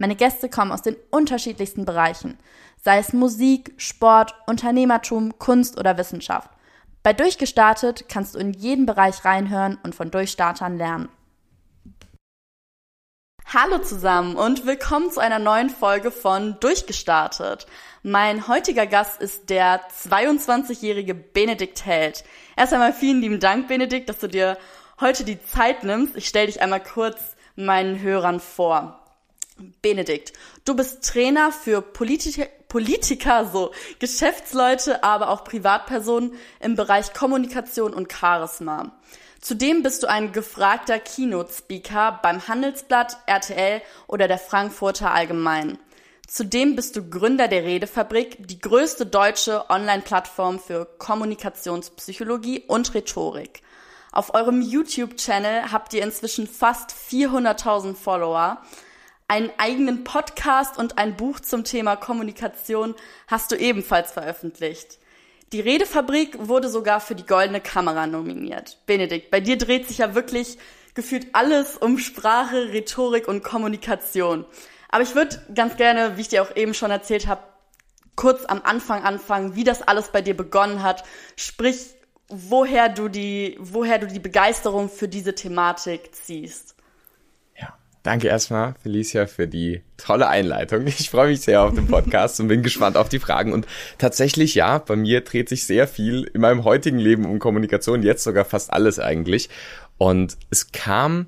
Meine Gäste kommen aus den unterschiedlichsten Bereichen, sei es Musik, Sport, Unternehmertum, Kunst oder Wissenschaft. Bei Durchgestartet kannst du in jeden Bereich reinhören und von Durchstartern lernen. Hallo zusammen und willkommen zu einer neuen Folge von Durchgestartet. Mein heutiger Gast ist der 22-jährige Benedikt Held. Erst einmal vielen lieben Dank, Benedikt, dass du dir heute die Zeit nimmst. Ich stelle dich einmal kurz meinen Hörern vor. Benedikt, du bist Trainer für Politiker, Politiker, so Geschäftsleute, aber auch Privatpersonen im Bereich Kommunikation und Charisma. Zudem bist du ein gefragter Keynote-Speaker beim Handelsblatt, RTL oder der Frankfurter Allgemein. Zudem bist du Gründer der Redefabrik, die größte deutsche Online-Plattform für Kommunikationspsychologie und Rhetorik. Auf eurem YouTube-Channel habt ihr inzwischen fast 400.000 Follower. Einen eigenen Podcast und ein Buch zum Thema Kommunikation hast du ebenfalls veröffentlicht. Die Redefabrik wurde sogar für die Goldene Kamera nominiert. Benedikt, bei dir dreht sich ja wirklich gefühlt alles um Sprache, Rhetorik und Kommunikation. Aber ich würde ganz gerne, wie ich dir auch eben schon erzählt habe, kurz am Anfang anfangen, wie das alles bei dir begonnen hat. Sprich, woher du die, woher du die Begeisterung für diese Thematik ziehst. Danke erstmal, Felicia, für die tolle Einleitung. Ich freue mich sehr auf den Podcast und bin gespannt auf die Fragen. Und tatsächlich, ja, bei mir dreht sich sehr viel in meinem heutigen Leben um Kommunikation, jetzt sogar fast alles eigentlich. Und es kam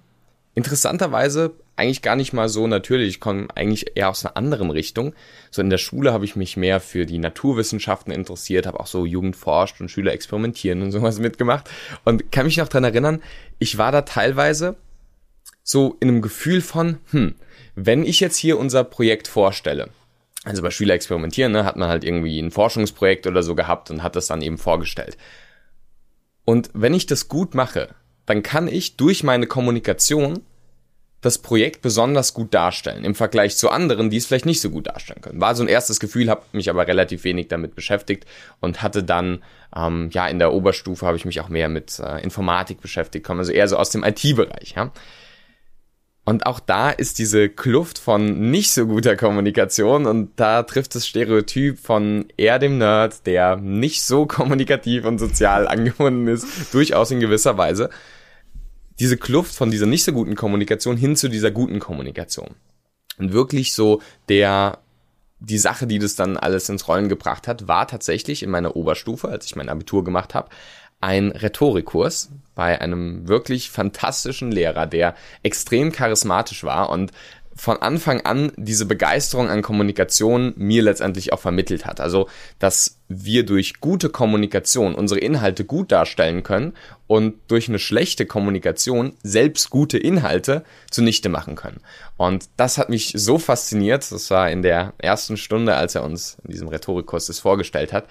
interessanterweise eigentlich gar nicht mal so natürlich. Ich komme eigentlich eher aus einer anderen Richtung. So in der Schule habe ich mich mehr für die Naturwissenschaften interessiert, habe auch so Jugend forscht und Schüler experimentieren und sowas mitgemacht. Und kann mich noch dran erinnern, ich war da teilweise so in einem Gefühl von, hm, wenn ich jetzt hier unser Projekt vorstelle, also bei Schüler experimentieren, ne, hat man halt irgendwie ein Forschungsprojekt oder so gehabt und hat das dann eben vorgestellt. Und wenn ich das gut mache, dann kann ich durch meine Kommunikation das Projekt besonders gut darstellen im Vergleich zu anderen, die es vielleicht nicht so gut darstellen können. War so ein erstes Gefühl, habe mich aber relativ wenig damit beschäftigt und hatte dann ähm, ja in der Oberstufe habe ich mich auch mehr mit äh, Informatik beschäftigt, komme also eher so aus dem IT-Bereich. Ja. Und auch da ist diese Kluft von nicht so guter Kommunikation und da trifft das Stereotyp von eher dem Nerd, der nicht so kommunikativ und sozial angebunden ist, durchaus in gewisser Weise. Diese Kluft von dieser nicht so guten Kommunikation hin zu dieser guten Kommunikation. Und wirklich so der, die Sache, die das dann alles ins Rollen gebracht hat, war tatsächlich in meiner Oberstufe, als ich mein Abitur gemacht habe, ein Rhetorikkurs bei einem wirklich fantastischen Lehrer, der extrem charismatisch war und von Anfang an diese Begeisterung an Kommunikation mir letztendlich auch vermittelt hat. Also, dass wir durch gute Kommunikation unsere Inhalte gut darstellen können und durch eine schlechte Kommunikation selbst gute Inhalte zunichte machen können. Und das hat mich so fasziniert, das war in der ersten Stunde, als er uns in diesem Rhetorikkurs das vorgestellt hat,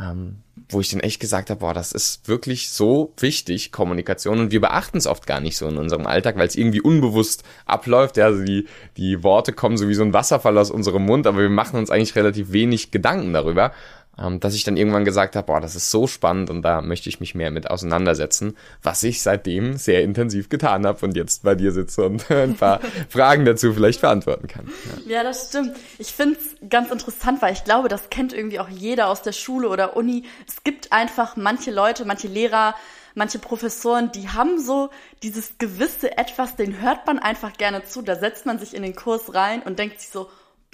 ähm, wo ich dann echt gesagt habe, boah, das ist wirklich so wichtig, Kommunikation. Und wir beachten es oft gar nicht so in unserem Alltag, weil es irgendwie unbewusst abläuft. Ja, also die, die Worte kommen so wie so ein Wasserfall aus unserem Mund, aber wir machen uns eigentlich relativ wenig Gedanken darüber dass ich dann irgendwann gesagt habe, boah, das ist so spannend und da möchte ich mich mehr mit auseinandersetzen, was ich seitdem sehr intensiv getan habe und jetzt bei dir sitze und ein paar Fragen dazu vielleicht beantworten kann. Ja, ja das stimmt. Ich finde es ganz interessant, weil ich glaube, das kennt irgendwie auch jeder aus der Schule oder Uni. Es gibt einfach manche Leute, manche Lehrer, manche Professoren, die haben so dieses gewisse Etwas, den hört man einfach gerne zu. Da setzt man sich in den Kurs rein und denkt sich so,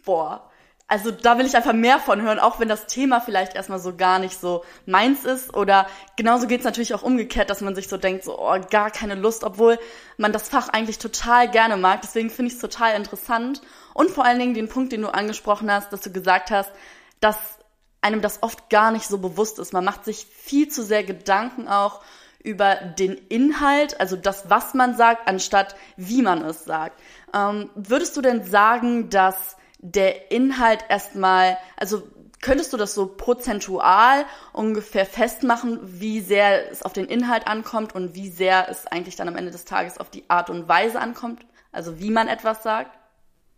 boah, also da will ich einfach mehr von hören, auch wenn das Thema vielleicht erstmal so gar nicht so meins ist. Oder genauso geht's natürlich auch umgekehrt, dass man sich so denkt, so, oh, gar keine Lust, obwohl man das Fach eigentlich total gerne mag. Deswegen finde ich es total interessant. Und vor allen Dingen den Punkt, den du angesprochen hast, dass du gesagt hast, dass einem das oft gar nicht so bewusst ist. Man macht sich viel zu sehr Gedanken auch über den Inhalt, also das, was man sagt, anstatt wie man es sagt. Ähm, würdest du denn sagen, dass der Inhalt erstmal, also könntest du das so prozentual ungefähr festmachen, wie sehr es auf den Inhalt ankommt und wie sehr es eigentlich dann am Ende des Tages auf die Art und Weise ankommt? Also wie man etwas sagt?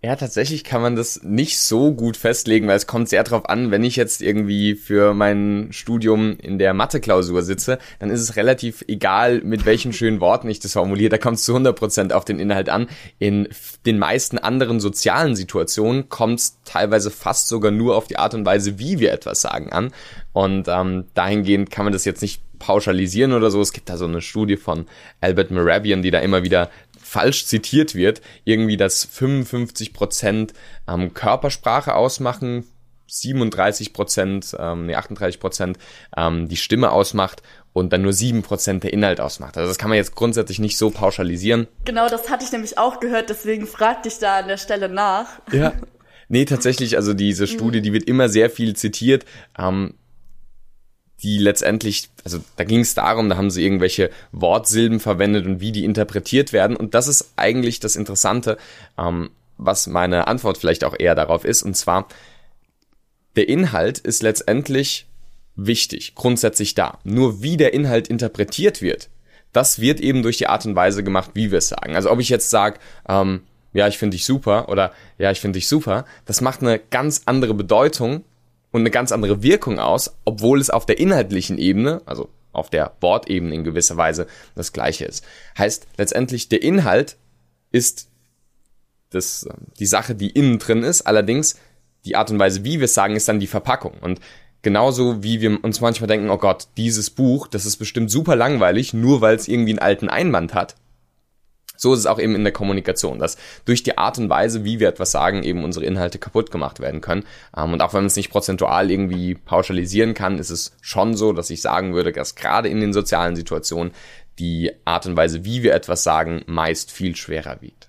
Ja, tatsächlich kann man das nicht so gut festlegen, weil es kommt sehr darauf an, wenn ich jetzt irgendwie für mein Studium in der Mathe-Klausur sitze, dann ist es relativ egal, mit welchen schönen Worten ich das formuliere. Da kommt es zu 100% auf den Inhalt an. In den meisten anderen sozialen Situationen kommt es teilweise fast sogar nur auf die Art und Weise, wie wir etwas sagen an. Und ähm, dahingehend kann man das jetzt nicht pauschalisieren oder so. Es gibt da so eine Studie von Albert Moravian, die da immer wieder falsch zitiert wird, irgendwie dass 55 Prozent ähm, Körpersprache ausmachen, 37 Prozent, ähm, nee, 38 Prozent ähm, die Stimme ausmacht und dann nur 7 Prozent der Inhalt ausmacht. Also das kann man jetzt grundsätzlich nicht so pauschalisieren. Genau, das hatte ich nämlich auch gehört, deswegen fragte ich da an der Stelle nach. Ja. Nee, tatsächlich, also diese Studie, die wird immer sehr viel zitiert. Ähm, die letztendlich, also da ging es darum, da haben sie irgendwelche Wortsilben verwendet und wie die interpretiert werden. Und das ist eigentlich das Interessante, ähm, was meine Antwort vielleicht auch eher darauf ist. Und zwar, der Inhalt ist letztendlich wichtig, grundsätzlich da. Nur wie der Inhalt interpretiert wird, das wird eben durch die Art und Weise gemacht, wie wir es sagen. Also ob ich jetzt sage, ähm, ja, ich finde dich super oder ja, ich finde dich super, das macht eine ganz andere Bedeutung, und eine ganz andere Wirkung aus, obwohl es auf der inhaltlichen Ebene, also auf der Wortebene in gewisser Weise das gleiche ist. Heißt letztendlich der Inhalt ist das, die Sache, die innen drin ist, allerdings die Art und Weise, wie wir es sagen, ist dann die Verpackung. Und genauso wie wir uns manchmal denken, oh Gott, dieses Buch, das ist bestimmt super langweilig, nur weil es irgendwie einen alten Einband hat, so ist es auch eben in der Kommunikation, dass durch die Art und Weise, wie wir etwas sagen, eben unsere Inhalte kaputt gemacht werden können. Ähm, und auch wenn man es nicht prozentual irgendwie pauschalisieren kann, ist es schon so, dass ich sagen würde, dass gerade in den sozialen Situationen die Art und Weise, wie wir etwas sagen, meist viel schwerer wiegt.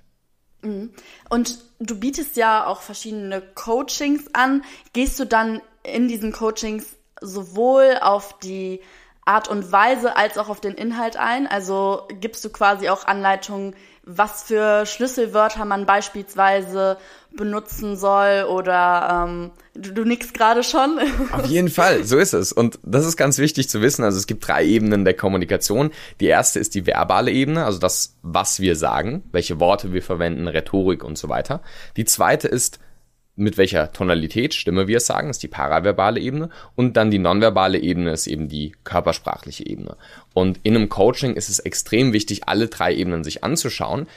Mhm. Und du bietest ja auch verschiedene Coachings an. Gehst du dann in diesen Coachings sowohl auf die Art und Weise als auch auf den Inhalt ein? Also gibst du quasi auch Anleitungen, was für Schlüsselwörter man beispielsweise benutzen soll oder ähm, du, du nix gerade schon. Auf jeden Fall, so ist es. Und das ist ganz wichtig zu wissen. Also es gibt drei Ebenen der Kommunikation. Die erste ist die verbale Ebene, also das, was wir sagen, welche Worte wir verwenden, Rhetorik und so weiter. Die zweite ist mit welcher Tonalität, Stimme wir es sagen, ist die paraverbale Ebene. Und dann die nonverbale Ebene ist eben die körpersprachliche Ebene. Und in einem Coaching ist es extrem wichtig, alle drei Ebenen sich anzuschauen.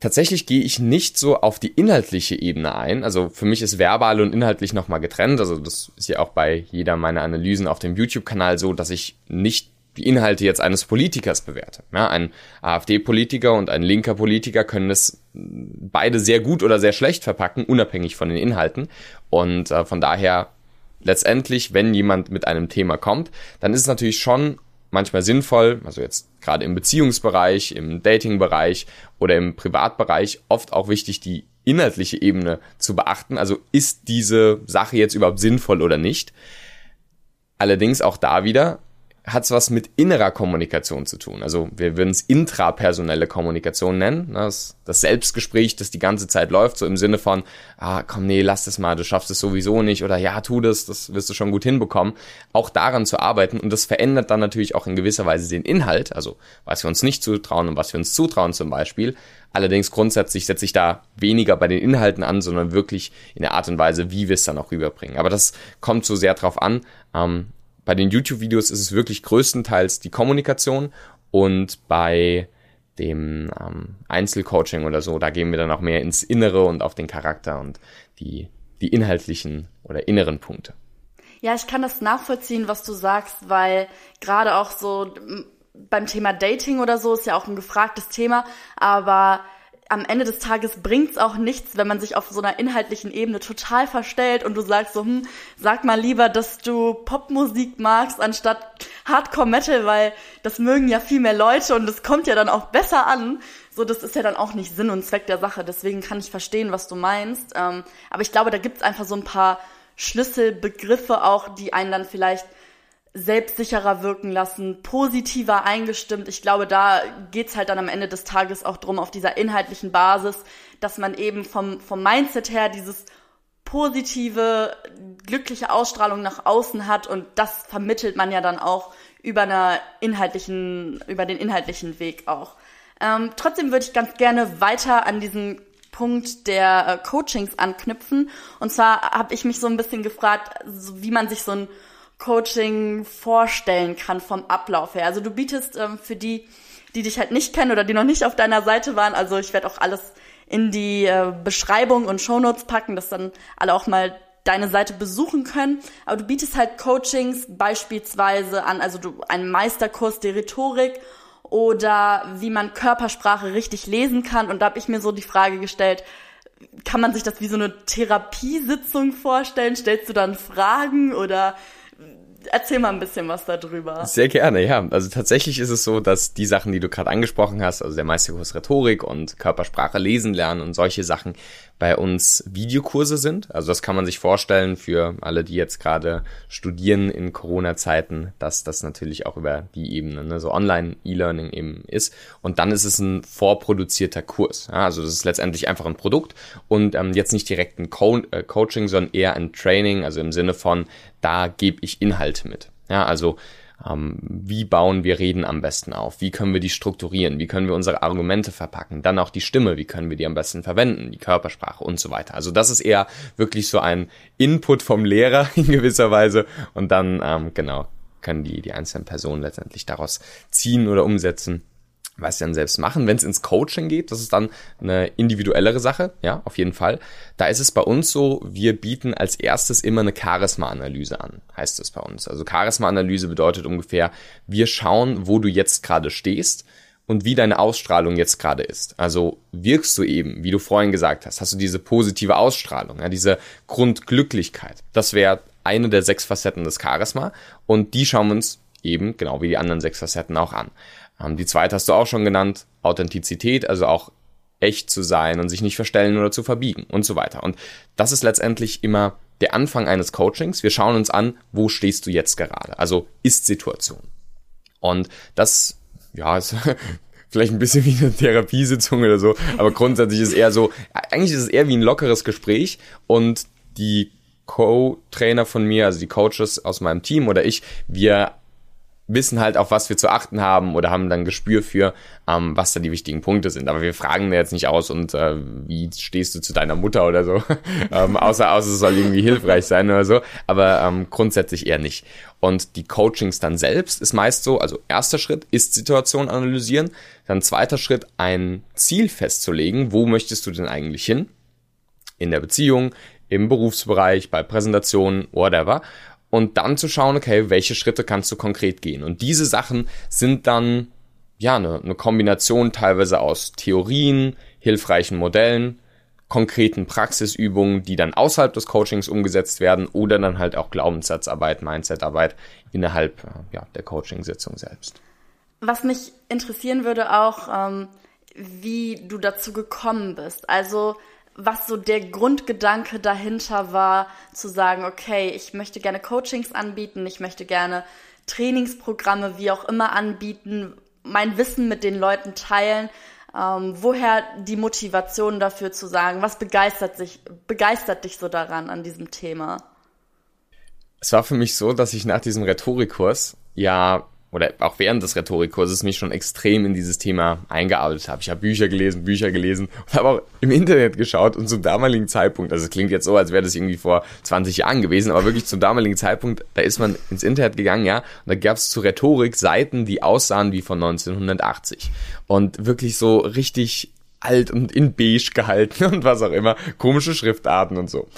Tatsächlich gehe ich nicht so auf die inhaltliche Ebene ein. Also für mich ist verbal und inhaltlich nochmal getrennt. Also das ist ja auch bei jeder meiner Analysen auf dem YouTube-Kanal so, dass ich nicht die Inhalte jetzt eines Politikers bewerte. Ja, ein AfD-Politiker und ein linker Politiker können es beide sehr gut oder sehr schlecht verpacken, unabhängig von den Inhalten. Und äh, von daher letztendlich, wenn jemand mit einem Thema kommt, dann ist es natürlich schon manchmal sinnvoll, also jetzt gerade im Beziehungsbereich, im Datingbereich oder im Privatbereich, oft auch wichtig, die inhaltliche Ebene zu beachten. Also ist diese Sache jetzt überhaupt sinnvoll oder nicht? Allerdings auch da wieder, hat es was mit innerer Kommunikation zu tun. Also wir würden es intrapersonelle Kommunikation nennen. Das, das Selbstgespräch, das die ganze Zeit läuft, so im Sinne von, ah, komm, nee, lass das mal, du schaffst es sowieso nicht oder ja, tu das, das wirst du schon gut hinbekommen. Auch daran zu arbeiten und das verändert dann natürlich auch in gewisser Weise den Inhalt, also was wir uns nicht zutrauen und was wir uns zutrauen zum Beispiel. Allerdings grundsätzlich setze ich da weniger bei den Inhalten an, sondern wirklich in der Art und Weise, wie wir es dann auch rüberbringen. Aber das kommt so sehr drauf an. Ähm, bei den YouTube-Videos ist es wirklich größtenteils die Kommunikation und bei dem ähm, Einzelcoaching oder so, da gehen wir dann auch mehr ins Innere und auf den Charakter und die, die inhaltlichen oder inneren Punkte. Ja, ich kann das nachvollziehen, was du sagst, weil gerade auch so beim Thema Dating oder so ist ja auch ein gefragtes Thema, aber am Ende des Tages bringt's auch nichts, wenn man sich auf so einer inhaltlichen Ebene total verstellt und du sagst so, hm, sag mal lieber, dass du Popmusik magst anstatt Hardcore Metal, weil das mögen ja viel mehr Leute und es kommt ja dann auch besser an. So, das ist ja dann auch nicht Sinn und Zweck der Sache. Deswegen kann ich verstehen, was du meinst. Ähm, aber ich glaube, da gibt's einfach so ein paar Schlüsselbegriffe auch, die einen dann vielleicht selbstsicherer wirken lassen, positiver eingestimmt. Ich glaube, da geht's halt dann am Ende des Tages auch drum, auf dieser inhaltlichen Basis, dass man eben vom, vom Mindset her dieses positive, glückliche Ausstrahlung nach außen hat und das vermittelt man ja dann auch über einer inhaltlichen, über den inhaltlichen Weg auch. Ähm, trotzdem würde ich ganz gerne weiter an diesen Punkt der äh, Coachings anknüpfen. Und zwar habe ich mich so ein bisschen gefragt, wie man sich so ein Coaching vorstellen kann vom Ablauf her. Also du bietest ähm, für die, die dich halt nicht kennen oder die noch nicht auf deiner Seite waren, also ich werde auch alles in die äh, Beschreibung und Shownotes packen, dass dann alle auch mal deine Seite besuchen können. Aber du bietest halt Coachings beispielsweise an, also du einen Meisterkurs der Rhetorik oder wie man Körpersprache richtig lesen kann. Und da habe ich mir so die Frage gestellt, kann man sich das wie so eine Therapiesitzung vorstellen? Stellst du dann Fragen oder erzähl mal ein bisschen was darüber. Sehr gerne, ja. Also tatsächlich ist es so, dass die Sachen, die du gerade angesprochen hast, also der Meisterkurs Rhetorik und Körpersprache lesen lernen und solche Sachen, bei uns Videokurse sind. Also das kann man sich vorstellen für alle, die jetzt gerade studieren in Corona-Zeiten, dass das natürlich auch über die Ebene, ne, so Online-E-Learning eben ist. Und dann ist es ein vorproduzierter Kurs. Ja, also das ist letztendlich einfach ein Produkt und ähm, jetzt nicht direkt ein Co äh, Coaching, sondern eher ein Training, also im Sinne von, da gebe ich Inhalte mit. Ja, also ähm, wie bauen wir Reden am besten auf? Wie können wir die strukturieren? Wie können wir unsere Argumente verpacken? Dann auch die Stimme, wie können wir die am besten verwenden? Die Körpersprache und so weiter. Also das ist eher wirklich so ein Input vom Lehrer in gewisser Weise und dann, ähm, genau, können die, die einzelnen Personen letztendlich daraus ziehen oder umsetzen, was sie dann selbst machen. Wenn es ins Coaching geht, das ist dann eine individuellere Sache, ja, auf jeden Fall. Da ist es bei uns so, wir bieten als erstes immer eine Charisma-Analyse an, heißt es bei uns. Also Charisma-Analyse bedeutet ungefähr, wir schauen, wo du jetzt gerade stehst und wie deine Ausstrahlung jetzt gerade ist. Also wirkst du eben, wie du vorhin gesagt hast, hast du diese positive Ausstrahlung, ja, diese Grundglücklichkeit. Das wäre eine der sechs Facetten des Charisma und die schauen wir uns eben, genau wie die anderen sechs Facetten auch an. Ähm, die zweite hast du auch schon genannt, Authentizität, also auch echt zu sein und sich nicht verstellen oder zu verbiegen und so weiter. Und das ist letztendlich immer der Anfang eines Coachings. Wir schauen uns an, wo stehst du jetzt gerade? Also Ist-Situation. Und das, ja, ist vielleicht ein bisschen wie eine Therapiesitzung oder so, aber grundsätzlich ist es eher so, eigentlich ist es eher wie ein lockeres Gespräch und die Co-Trainer von mir, also die Coaches aus meinem Team oder ich, wir wissen halt, auf was wir zu achten haben oder haben dann Gespür für, ähm, was da die wichtigen Punkte sind. Aber wir fragen jetzt nicht aus und äh, wie stehst du zu deiner Mutter oder so, ähm, außer, außer es soll irgendwie hilfreich sein oder so, aber ähm, grundsätzlich eher nicht. Und die Coachings dann selbst ist meist so, also erster Schritt ist Situation analysieren, dann zweiter Schritt ein Ziel festzulegen, wo möchtest du denn eigentlich hin? In der Beziehung, im Berufsbereich, bei Präsentationen, whatever und dann zu schauen, okay, welche Schritte kannst du konkret gehen. Und diese Sachen sind dann ja eine, eine Kombination teilweise aus Theorien, hilfreichen Modellen, konkreten Praxisübungen, die dann außerhalb des Coachings umgesetzt werden oder dann halt auch Glaubenssatzarbeit, Mindsetarbeit innerhalb ja, der Coachingsitzung selbst. Was mich interessieren würde auch, ähm, wie du dazu gekommen bist. Also was so der Grundgedanke dahinter war, zu sagen, okay, ich möchte gerne Coachings anbieten, ich möchte gerne Trainingsprogramme, wie auch immer anbieten, mein Wissen mit den Leuten teilen. Ähm, woher die Motivation dafür zu sagen? Was begeistert sich, begeistert dich so daran an diesem Thema? Es war für mich so, dass ich nach diesem Rhetorikkurs ja oder auch während des Rhetorikkurses mich schon extrem in dieses Thema eingearbeitet habe. Ich habe Bücher gelesen, Bücher gelesen und habe auch im Internet geschaut und zum damaligen Zeitpunkt, also es klingt jetzt so, als wäre das irgendwie vor 20 Jahren gewesen, aber wirklich zum damaligen Zeitpunkt, da ist man ins Internet gegangen, ja, und da gab es zu Rhetorik Seiten, die aussahen wie von 1980 und wirklich so richtig alt und in beige gehalten und was auch immer, komische Schriftarten und so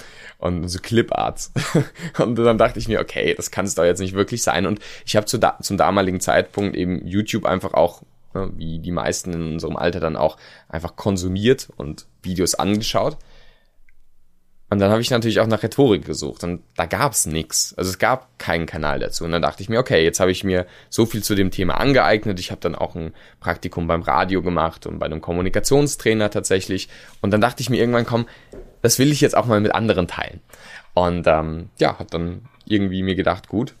und so Cliparts. und dann dachte ich mir, okay, das kann es doch jetzt nicht wirklich sein. Und ich habe zu da zum damaligen Zeitpunkt eben YouTube einfach auch, ne, wie die meisten in unserem Alter dann auch, einfach konsumiert und Videos angeschaut. Und dann habe ich natürlich auch nach Rhetorik gesucht und da gab es nichts. Also es gab keinen Kanal dazu. Und dann dachte ich mir, okay, jetzt habe ich mir so viel zu dem Thema angeeignet. Ich habe dann auch ein Praktikum beim Radio gemacht und bei einem Kommunikationstrainer tatsächlich. Und dann dachte ich mir irgendwann, komm, das will ich jetzt auch mal mit anderen teilen. Und ähm, ja, hat dann irgendwie mir gedacht, gut,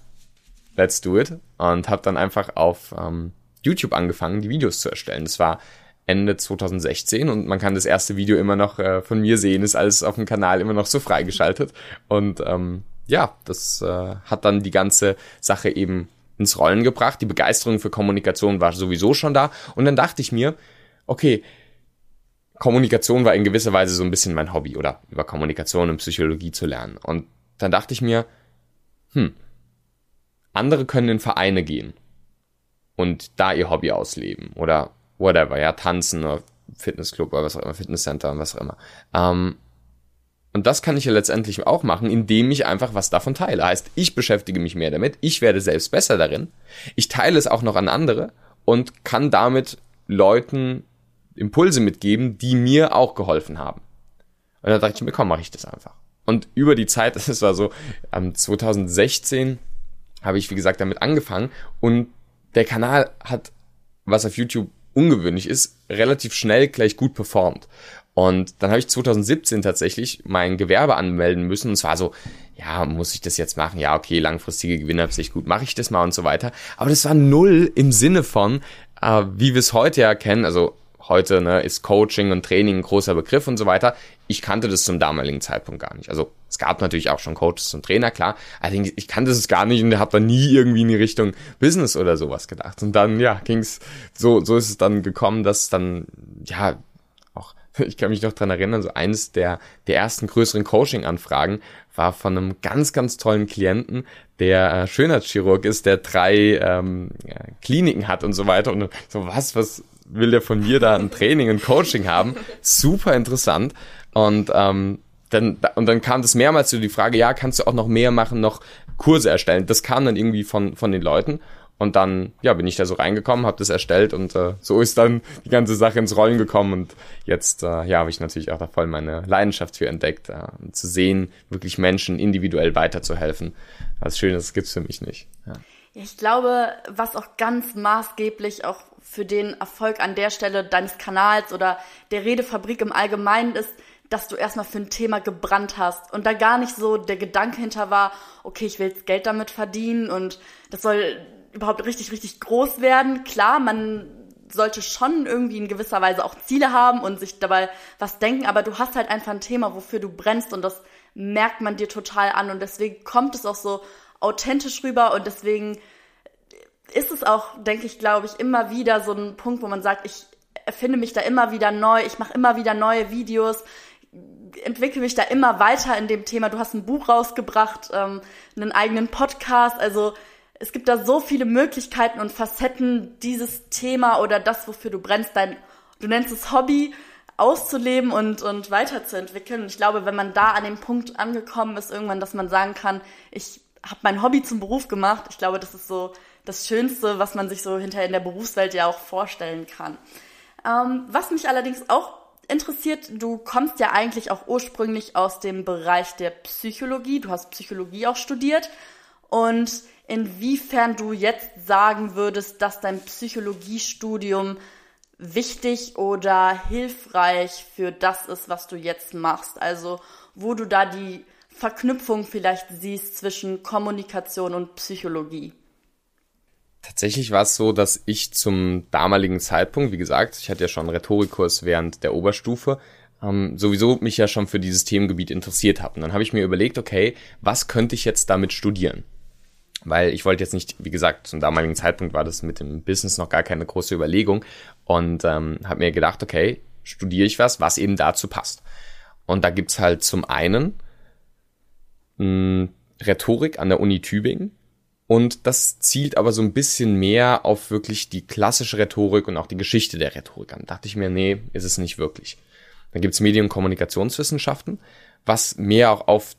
let's do it. Und habe dann einfach auf ähm, YouTube angefangen, die Videos zu erstellen. Das war Ende 2016 und man kann das erste Video immer noch äh, von mir sehen, ist alles auf dem Kanal immer noch so freigeschaltet. Und ähm, ja, das äh, hat dann die ganze Sache eben ins Rollen gebracht. Die Begeisterung für Kommunikation war sowieso schon da. Und dann dachte ich mir, okay, Kommunikation war in gewisser Weise so ein bisschen mein Hobby oder über Kommunikation und Psychologie zu lernen. Und dann dachte ich mir, hm, andere können in Vereine gehen und da ihr Hobby ausleben oder whatever, ja, tanzen oder Fitnessclub oder was auch immer, Fitnesscenter und was auch immer. Ähm, und das kann ich ja letztendlich auch machen, indem ich einfach was davon teile. Heißt, ich beschäftige mich mehr damit, ich werde selbst besser darin, ich teile es auch noch an andere und kann damit Leuten Impulse mitgeben, die mir auch geholfen haben. Und da dachte ich mir, komm, mache ich das einfach. Und über die Zeit, das war so, ähm, 2016 habe ich, wie gesagt, damit angefangen und der Kanal hat, was auf YouTube ungewöhnlich ist, relativ schnell gleich gut performt. Und dann habe ich 2017 tatsächlich mein Gewerbe anmelden müssen. Und zwar so, ja, muss ich das jetzt machen? Ja, okay, langfristige Gewinnabsicht, gut, mache ich das mal und so weiter. Aber das war null im Sinne von, äh, wie wir es heute ja kennen. Also heute ne, ist Coaching und Training ein großer Begriff und so weiter. Ich kannte das zum damaligen Zeitpunkt gar nicht. Also es gab natürlich auch schon Coaches und Trainer, klar. Allerdings, ich kannte es gar nicht und habe da nie irgendwie in die Richtung Business oder sowas gedacht. Und dann, ja, ging's so, so ist es dann gekommen, dass dann, ja, auch, ich kann mich noch dran erinnern, so eines der, der ersten größeren Coaching-Anfragen war von einem ganz, ganz tollen Klienten, der äh, Schönheitschirurg ist, der drei ähm, Kliniken hat und so weiter. Und so, was, was, will der von mir da ein Training und Coaching haben. Super interessant. Und ähm, dann, und dann kam das mehrmals zu die Frage, ja, kannst du auch noch mehr machen, noch Kurse erstellen? Das kam dann irgendwie von, von den Leuten. Und dann, ja, bin ich da so reingekommen, habe das erstellt und äh, so ist dann die ganze Sache ins Rollen gekommen. Und jetzt, äh, ja, habe ich natürlich auch da voll meine Leidenschaft für entdeckt, äh, zu sehen, wirklich Menschen individuell weiterzuhelfen. Was Schönes gibt's für mich nicht. Ja. Ich glaube, was auch ganz maßgeblich auch für den Erfolg an der Stelle deines Kanals oder der Redefabrik im Allgemeinen ist, dass du erstmal für ein Thema gebrannt hast und da gar nicht so der Gedanke hinter war, okay, ich will jetzt Geld damit verdienen und das soll überhaupt richtig, richtig groß werden. Klar, man sollte schon irgendwie in gewisser Weise auch Ziele haben und sich dabei was denken, aber du hast halt einfach ein Thema, wofür du brennst und das merkt man dir total an und deswegen kommt es auch so authentisch rüber und deswegen ist es auch, denke ich, glaube ich, immer wieder so ein Punkt, wo man sagt, ich erfinde mich da immer wieder neu, ich mache immer wieder neue Videos, entwickle mich da immer weiter in dem Thema. Du hast ein Buch rausgebracht, ähm, einen eigenen Podcast, also es gibt da so viele Möglichkeiten und Facetten, dieses Thema oder das, wofür du brennst, dein, du nennst es Hobby, auszuleben und, und weiterzuentwickeln. Und ich glaube, wenn man da an dem Punkt angekommen ist, irgendwann, dass man sagen kann, ich habe mein Hobby zum Beruf gemacht, ich glaube, das ist so das Schönste, was man sich so hinterher in der Berufswelt ja auch vorstellen kann. Ähm, was mich allerdings auch interessiert, du kommst ja eigentlich auch ursprünglich aus dem Bereich der Psychologie. Du hast Psychologie auch studiert. Und inwiefern du jetzt sagen würdest, dass dein Psychologiestudium wichtig oder hilfreich für das ist, was du jetzt machst. Also wo du da die Verknüpfung vielleicht siehst zwischen Kommunikation und Psychologie. Tatsächlich war es so, dass ich zum damaligen Zeitpunkt, wie gesagt, ich hatte ja schon einen Rhetorikkurs während der Oberstufe, ähm, sowieso mich ja schon für dieses Themengebiet interessiert habe. Und dann habe ich mir überlegt, okay, was könnte ich jetzt damit studieren? Weil ich wollte jetzt nicht, wie gesagt, zum damaligen Zeitpunkt war das mit dem Business noch gar keine große Überlegung und ähm, habe mir gedacht, okay, studiere ich was, was eben dazu passt. Und da gibt's halt zum einen mh, hm, Rhetorik an der Uni Tübingen und das zielt aber so ein bisschen mehr auf wirklich die klassische Rhetorik und auch die Geschichte der Rhetorik an. Da dachte ich mir, nee, ist es nicht wirklich. Dann gibt's Medien- und Kommunikationswissenschaften, was mehr auch auf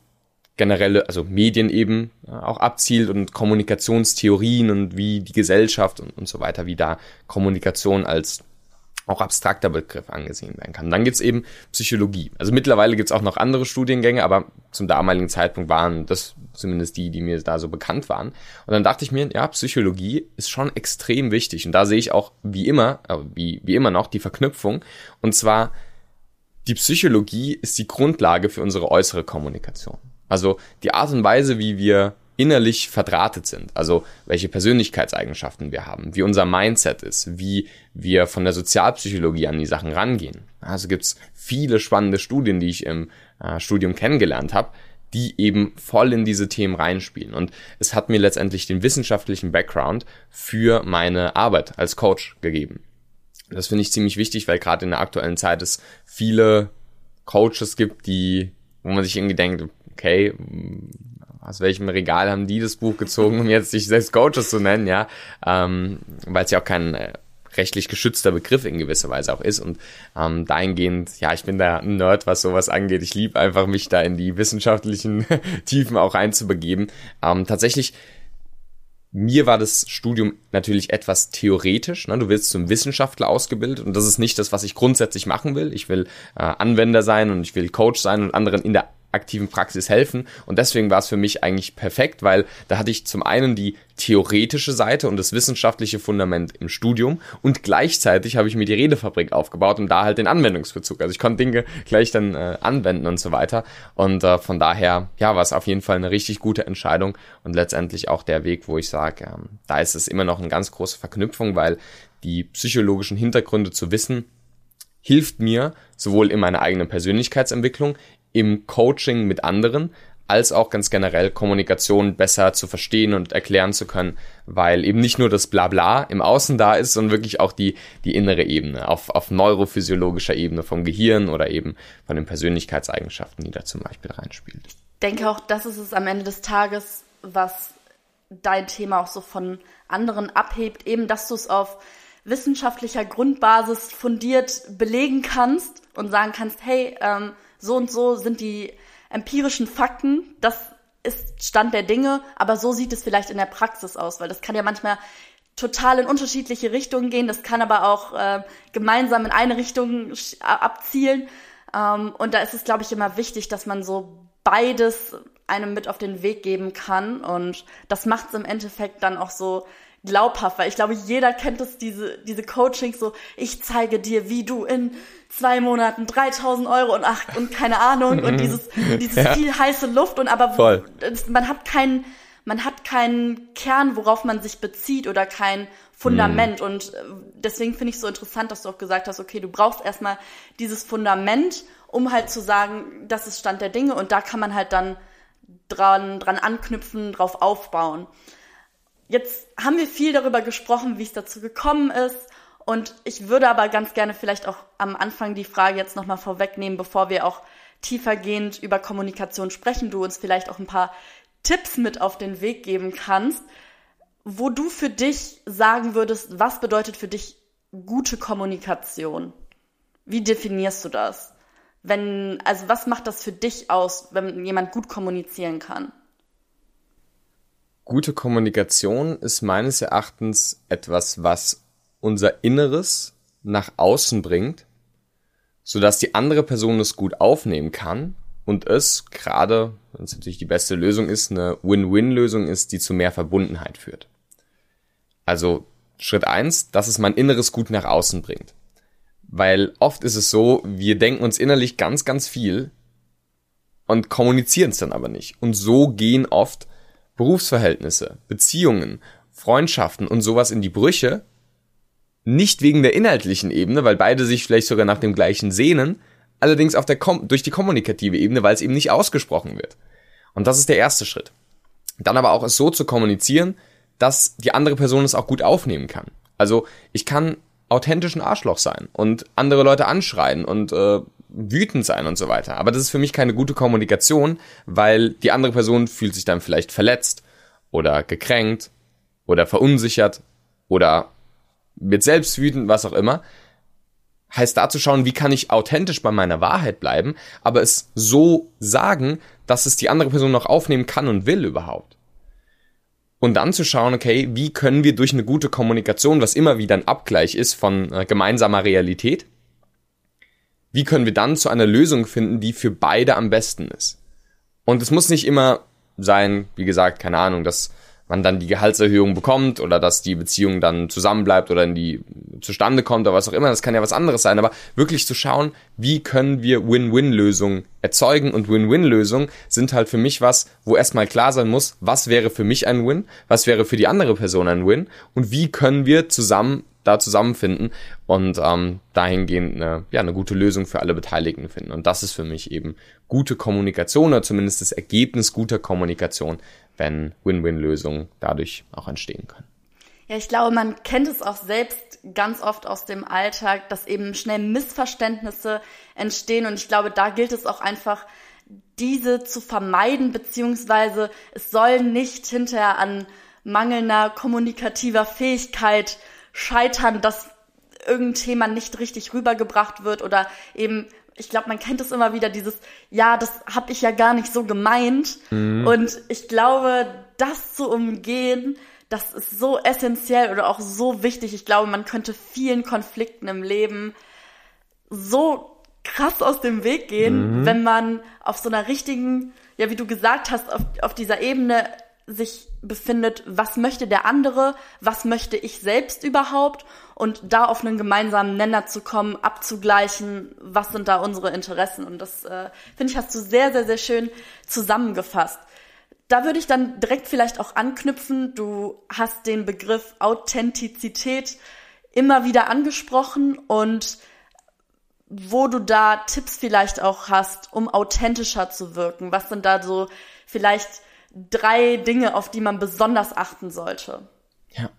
generelle, also Medien eben auch abzielt und Kommunikationstheorien und wie die Gesellschaft und, und so weiter, wie da Kommunikation als auch abstrakter Begriff angesehen werden kann. Dann gibt's eben Psychologie. Also mittlerweile gibt's auch noch andere Studiengänge, aber zum damaligen Zeitpunkt waren das zumindest die, die mir da so bekannt waren. Und dann dachte ich mir, ja, Psychologie ist schon extrem wichtig. Und da sehe ich auch wie immer, äh, wie, wie immer noch die Verknüpfung. Und zwar, die Psychologie ist die Grundlage für unsere äußere Kommunikation. Also die Art und Weise, wie wir innerlich verdrahtet sind. Also welche Persönlichkeitseigenschaften wir haben, wie unser Mindset ist, wie wir von der Sozialpsychologie an die Sachen rangehen. Also gibt's viele spannende Studien, die ich im äh, Studium kennengelernt habe, die eben voll in diese Themen reinspielen. Und es hat mir letztendlich den wissenschaftlichen Background für meine Arbeit als Coach gegeben. Das finde ich ziemlich wichtig, weil gerade in der aktuellen Zeit es viele Coaches gibt, die, wo man sich irgendwie denkt, okay, aus welchem Regal haben die das Buch gezogen, um jetzt sich selbst Coaches zu nennen, ja, ähm, weil es ja auch kein äh, rechtlich geschützter Begriff in gewisser Weise auch ist und ähm, dahingehend, ja, ich bin da ein Nerd, was sowas angeht. Ich liebe einfach, mich da in die wissenschaftlichen Tiefen auch reinzubegeben. Ähm, tatsächlich mir war das Studium natürlich etwas theoretisch. Ne? Du wirst zum Wissenschaftler ausgebildet und das ist nicht das, was ich grundsätzlich machen will. Ich will äh, Anwender sein und ich will Coach sein und anderen in der aktiven Praxis helfen. Und deswegen war es für mich eigentlich perfekt, weil da hatte ich zum einen die theoretische Seite und das wissenschaftliche Fundament im Studium und gleichzeitig habe ich mir die Redefabrik aufgebaut und da halt den Anwendungsbezug. Also ich konnte Dinge gleich dann äh, anwenden und so weiter. Und äh, von daher, ja, war es auf jeden Fall eine richtig gute Entscheidung und letztendlich auch der Weg, wo ich sage, ähm, da ist es immer noch eine ganz große Verknüpfung, weil die psychologischen Hintergründe zu wissen, hilft mir sowohl in meiner eigenen Persönlichkeitsentwicklung, im Coaching mit anderen, als auch ganz generell Kommunikation besser zu verstehen und erklären zu können, weil eben nicht nur das Blabla im Außen da ist, sondern wirklich auch die, die innere Ebene, auf, auf neurophysiologischer Ebene vom Gehirn oder eben von den Persönlichkeitseigenschaften, die da zum Beispiel reinspielt. Ich denke auch, das ist es am Ende des Tages, was dein Thema auch so von anderen abhebt, eben, dass du es auf wissenschaftlicher Grundbasis fundiert belegen kannst und sagen kannst, hey, ähm, so und so sind die empirischen Fakten, das ist Stand der Dinge, aber so sieht es vielleicht in der Praxis aus, weil das kann ja manchmal total in unterschiedliche Richtungen gehen, das kann aber auch äh, gemeinsam in eine Richtung abzielen. Ähm, und da ist es, glaube ich, immer wichtig, dass man so beides einem mit auf den Weg geben kann. Und das macht es im Endeffekt dann auch so glaubhaft, weil ich glaube, jeder kennt es, diese, diese Coachings so, ich zeige dir, wie du in zwei Monaten 3000 Euro und ach, und keine Ahnung, und dieses, dieses ja. viel heiße Luft und aber Voll. man hat keinen, man hat keinen Kern, worauf man sich bezieht oder kein Fundament. Mhm. Und äh, deswegen finde ich so interessant, dass du auch gesagt hast, okay, du brauchst erstmal dieses Fundament, um halt zu sagen, das ist Stand der Dinge und da kann man halt dann dran, dran anknüpfen, drauf aufbauen. Jetzt haben wir viel darüber gesprochen, wie es dazu gekommen ist. Und ich würde aber ganz gerne vielleicht auch am Anfang die Frage jetzt nochmal vorwegnehmen, bevor wir auch tiefergehend über Kommunikation sprechen, du uns vielleicht auch ein paar Tipps mit auf den Weg geben kannst, wo du für dich sagen würdest, was bedeutet für dich gute Kommunikation? Wie definierst du das? Wenn, also was macht das für dich aus, wenn jemand gut kommunizieren kann? Gute Kommunikation ist meines Erachtens etwas, was unser Inneres nach außen bringt, sodass die andere Person es gut aufnehmen kann und es gerade, wenn es natürlich die beste Lösung ist, eine Win-Win-Lösung ist, die zu mehr Verbundenheit führt. Also Schritt eins, dass es mein Inneres gut nach außen bringt. Weil oft ist es so, wir denken uns innerlich ganz, ganz viel und kommunizieren es dann aber nicht. Und so gehen oft Berufsverhältnisse, Beziehungen, Freundschaften und sowas in die Brüche, nicht wegen der inhaltlichen Ebene, weil beide sich vielleicht sogar nach dem gleichen sehnen, allerdings auf der Kom durch die kommunikative Ebene, weil es eben nicht ausgesprochen wird. Und das ist der erste Schritt. Dann aber auch es so zu kommunizieren, dass die andere Person es auch gut aufnehmen kann. Also ich kann authentischen Arschloch sein und andere Leute anschreien und äh, wütend sein und so weiter. Aber das ist für mich keine gute Kommunikation, weil die andere Person fühlt sich dann vielleicht verletzt oder gekränkt oder verunsichert oder wird selbst wütend, was auch immer. Heißt da zu schauen, wie kann ich authentisch bei meiner Wahrheit bleiben, aber es so sagen, dass es die andere Person noch aufnehmen kann und will überhaupt. Und dann zu schauen, okay, wie können wir durch eine gute Kommunikation, was immer wieder ein Abgleich ist von äh, gemeinsamer Realität, wie können wir dann zu einer Lösung finden, die für beide am besten ist. Und es muss nicht immer sein, wie gesagt, keine Ahnung, dass man dann die Gehaltserhöhung bekommt oder dass die Beziehung dann zusammenbleibt oder in die zustande kommt oder was auch immer, das kann ja was anderes sein, aber wirklich zu schauen, wie können wir Win-Win-Lösungen erzeugen? Und Win-Win-Lösungen sind halt für mich was, wo erstmal klar sein muss, was wäre für mich ein Win, was wäre für die andere Person ein Win? Und wie können wir zusammen da zusammenfinden und ähm, dahingehend eine, ja, eine gute Lösung für alle Beteiligten finden. Und das ist für mich eben gute Kommunikation oder zumindest das Ergebnis guter Kommunikation, wenn Win-Win-Lösungen dadurch auch entstehen können. Ja, ich glaube, man kennt es auch selbst ganz oft aus dem Alltag, dass eben schnell Missverständnisse entstehen. Und ich glaube, da gilt es auch einfach, diese zu vermeiden, beziehungsweise es soll nicht hinterher an mangelnder kommunikativer Fähigkeit scheitern, dass irgendein Thema nicht richtig rübergebracht wird oder eben ich glaube, man kennt es immer wieder, dieses, ja, das habe ich ja gar nicht so gemeint. Mhm. Und ich glaube, das zu umgehen, das ist so essentiell oder auch so wichtig. Ich glaube, man könnte vielen Konflikten im Leben so krass aus dem Weg gehen, mhm. wenn man auf so einer richtigen, ja, wie du gesagt hast, auf, auf dieser Ebene sich befindet, was möchte der andere, was möchte ich selbst überhaupt und da auf einen gemeinsamen Nenner zu kommen, abzugleichen, was sind da unsere Interessen und das äh, finde ich hast du sehr sehr sehr schön zusammengefasst. Da würde ich dann direkt vielleicht auch anknüpfen. Du hast den Begriff Authentizität immer wieder angesprochen und wo du da Tipps vielleicht auch hast, um authentischer zu wirken. Was sind da so vielleicht drei Dinge, auf die man besonders achten sollte. Ja.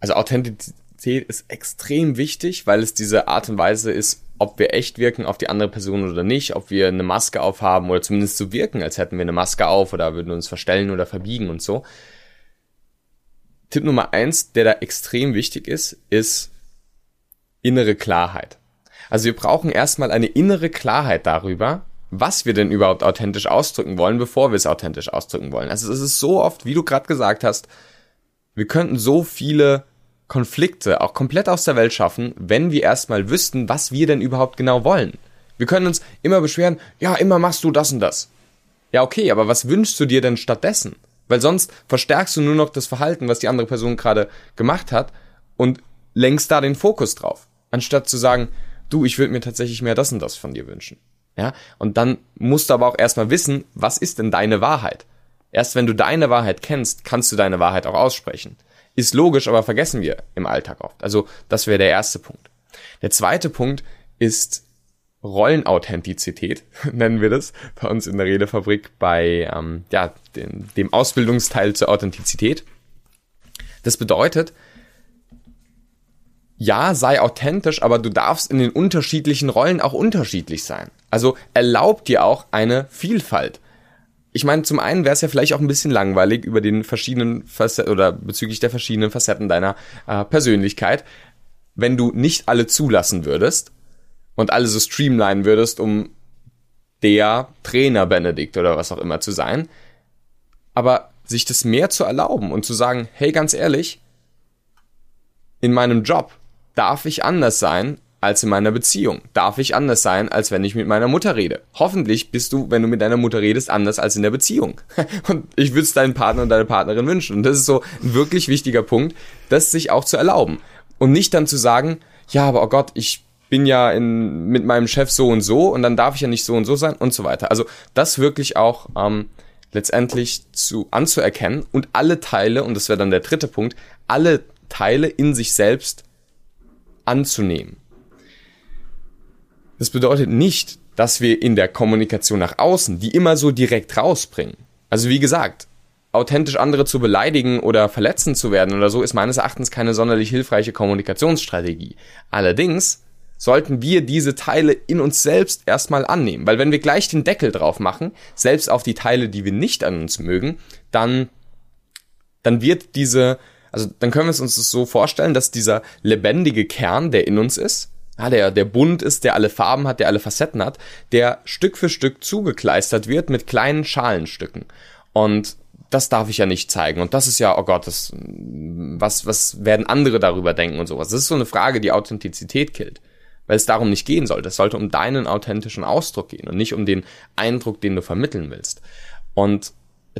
Also Authentizität ist extrem wichtig, weil es diese Art und Weise ist, ob wir echt wirken auf die andere Person oder nicht, ob wir eine Maske aufhaben oder zumindest so wirken, als hätten wir eine Maske auf oder würden uns verstellen oder verbiegen und so. Tipp Nummer eins, der da extrem wichtig ist, ist innere Klarheit. Also wir brauchen erstmal eine innere Klarheit darüber, was wir denn überhaupt authentisch ausdrücken wollen, bevor wir es authentisch ausdrücken wollen. Also es ist so oft, wie du gerade gesagt hast, wir könnten so viele Konflikte auch komplett aus der Welt schaffen, wenn wir erstmal wüssten, was wir denn überhaupt genau wollen. Wir können uns immer beschweren, ja, immer machst du das und das. Ja, okay, aber was wünschst du dir denn stattdessen? Weil sonst verstärkst du nur noch das Verhalten, was die andere Person gerade gemacht hat und lenkst da den Fokus drauf. Anstatt zu sagen, du, ich würde mir tatsächlich mehr das und das von dir wünschen. Ja, und dann musst du aber auch erstmal wissen, was ist denn deine Wahrheit? Erst wenn du deine Wahrheit kennst, kannst du deine Wahrheit auch aussprechen. Ist logisch, aber vergessen wir im Alltag oft. Also, das wäre der erste Punkt. Der zweite Punkt ist Rollenauthentizität, nennen wir das bei uns in der Redefabrik bei ähm, ja, dem, dem Ausbildungsteil zur Authentizität. Das bedeutet, ja, sei authentisch, aber du darfst in den unterschiedlichen Rollen auch unterschiedlich sein. Also erlaub dir auch eine Vielfalt. Ich meine, zum einen wäre es ja vielleicht auch ein bisschen langweilig über den verschiedenen Facetten oder bezüglich der verschiedenen Facetten deiner äh, Persönlichkeit, wenn du nicht alle zulassen würdest und alle so streamlinen würdest, um der Trainer Benedikt oder was auch immer zu sein. Aber sich das mehr zu erlauben und zu sagen, hey, ganz ehrlich, in meinem Job Darf ich anders sein als in meiner Beziehung? Darf ich anders sein, als wenn ich mit meiner Mutter rede? Hoffentlich bist du, wenn du mit deiner Mutter redest, anders als in der Beziehung. Und ich würde es deinen Partner und deine Partnerin wünschen. Und das ist so ein wirklich wichtiger Punkt, das sich auch zu erlauben. Und nicht dann zu sagen, ja, aber oh Gott, ich bin ja in, mit meinem Chef so und so und dann darf ich ja nicht so und so sein und so weiter. Also das wirklich auch ähm, letztendlich zu anzuerkennen und alle Teile, und das wäre dann der dritte Punkt, alle Teile in sich selbst anzunehmen. Das bedeutet nicht, dass wir in der Kommunikation nach außen die immer so direkt rausbringen. Also wie gesagt, authentisch andere zu beleidigen oder verletzen zu werden oder so ist meines Erachtens keine sonderlich hilfreiche Kommunikationsstrategie. Allerdings sollten wir diese Teile in uns selbst erstmal annehmen, weil wenn wir gleich den Deckel drauf machen, selbst auf die Teile, die wir nicht an uns mögen, dann dann wird diese also dann können wir uns das so vorstellen, dass dieser lebendige Kern, der in uns ist, ja, der, der bunt ist, der alle Farben hat, der alle Facetten hat, der Stück für Stück zugekleistert wird mit kleinen Schalenstücken. Und das darf ich ja nicht zeigen. Und das ist ja, oh Gott, das, was, was werden andere darüber denken und sowas. Das ist so eine Frage, die Authentizität killt. Weil es darum nicht gehen sollte. Es sollte um deinen authentischen Ausdruck gehen und nicht um den Eindruck, den du vermitteln willst. Und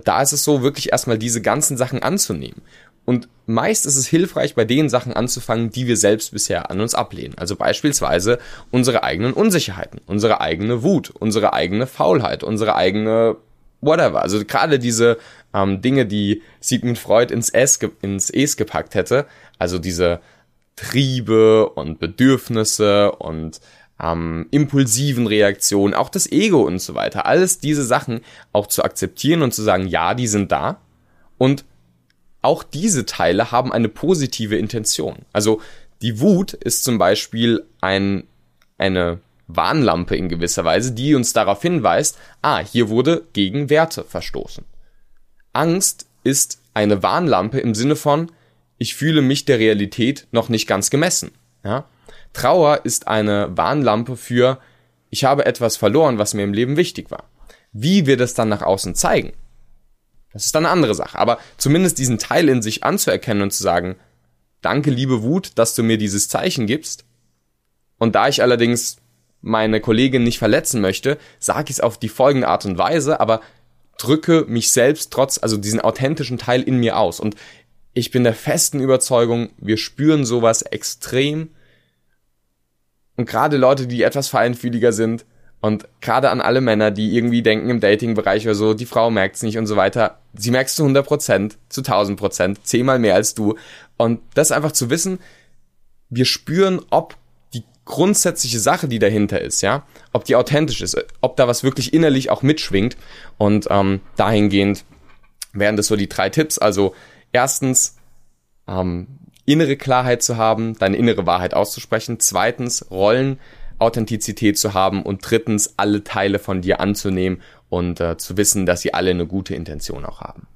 da ist es so, wirklich erstmal diese ganzen Sachen anzunehmen. Und meist ist es hilfreich, bei den Sachen anzufangen, die wir selbst bisher an uns ablehnen. Also beispielsweise unsere eigenen Unsicherheiten, unsere eigene Wut, unsere eigene Faulheit, unsere eigene whatever. Also gerade diese ähm, Dinge, die Sigmund Freud ins Es, ins es gepackt hätte, also diese Triebe und Bedürfnisse und ähm, impulsiven Reaktionen, auch das Ego und so weiter. Alles diese Sachen auch zu akzeptieren und zu sagen, ja, die sind da und auch diese Teile haben eine positive Intention. Also die Wut ist zum Beispiel ein, eine Warnlampe in gewisser Weise, die uns darauf hinweist, ah, hier wurde gegen Werte verstoßen. Angst ist eine Warnlampe im Sinne von, ich fühle mich der Realität noch nicht ganz gemessen. Ja? Trauer ist eine Warnlampe für, ich habe etwas verloren, was mir im Leben wichtig war. Wie wir das dann nach außen zeigen, das ist dann eine andere Sache. Aber zumindest diesen Teil in sich anzuerkennen und zu sagen, danke, liebe Wut, dass du mir dieses Zeichen gibst. Und da ich allerdings meine Kollegin nicht verletzen möchte, sage ich es auf die folgende Art und Weise, aber drücke mich selbst trotz, also diesen authentischen Teil in mir aus. Und ich bin der festen Überzeugung, wir spüren sowas extrem. Und gerade Leute, die etwas feinfühliger sind, und gerade an alle Männer, die irgendwie denken im Dating-Bereich oder so, die Frau merkt's nicht und so weiter, sie merkst zu 100 Prozent, zu 1000 Prozent, zehnmal mehr als du. Und das einfach zu wissen, wir spüren, ob die grundsätzliche Sache, die dahinter ist, ja, ob die authentisch ist, ob da was wirklich innerlich auch mitschwingt. Und ähm, dahingehend wären das so die drei Tipps. Also erstens, ähm, innere Klarheit zu haben, deine innere Wahrheit auszusprechen. Zweitens, Rollen Authentizität zu haben und drittens alle Teile von dir anzunehmen und äh, zu wissen, dass sie alle eine gute Intention auch haben.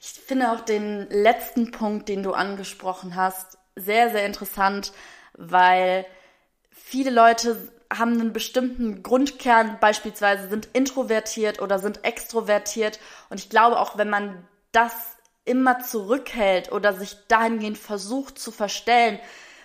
Ich finde auch den letzten Punkt, den du angesprochen hast, sehr, sehr interessant, weil viele Leute haben einen bestimmten Grundkern, beispielsweise sind introvertiert oder sind extrovertiert. Und ich glaube auch, wenn man das immer zurückhält oder sich dahingehend versucht zu verstellen,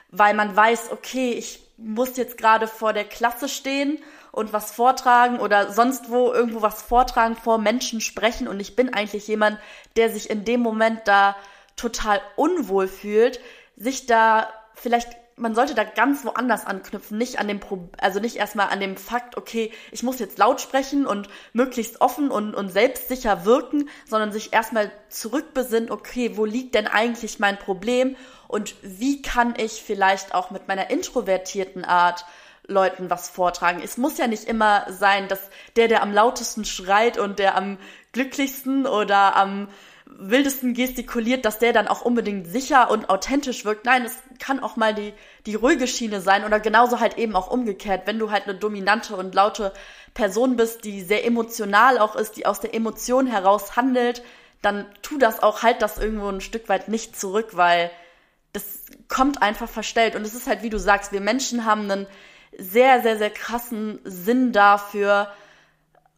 weil man weiß, okay, ich muss jetzt gerade vor der Klasse stehen und was vortragen oder sonst wo irgendwo was vortragen, vor Menschen sprechen. Und ich bin eigentlich jemand, der sich in dem Moment da total unwohl fühlt, sich da vielleicht man sollte da ganz woanders anknüpfen, nicht an dem Pro also nicht erstmal an dem Fakt, okay, ich muss jetzt laut sprechen und möglichst offen und, und selbstsicher wirken, sondern sich erstmal zurückbesinnen, okay, wo liegt denn eigentlich mein Problem und wie kann ich vielleicht auch mit meiner introvertierten Art Leuten was vortragen. Es muss ja nicht immer sein, dass der, der am lautesten schreit und der am glücklichsten oder am wildesten gestikuliert, dass der dann auch unbedingt sicher und authentisch wirkt. Nein, es kann auch mal die, die ruhige Schiene sein oder genauso halt eben auch umgekehrt. Wenn du halt eine dominante und laute Person bist, die sehr emotional auch ist, die aus der Emotion heraus handelt, dann tu das auch, halt das irgendwo ein Stück weit nicht zurück, weil das kommt einfach verstellt. Und es ist halt, wie du sagst, wir Menschen haben einen sehr, sehr, sehr krassen Sinn dafür,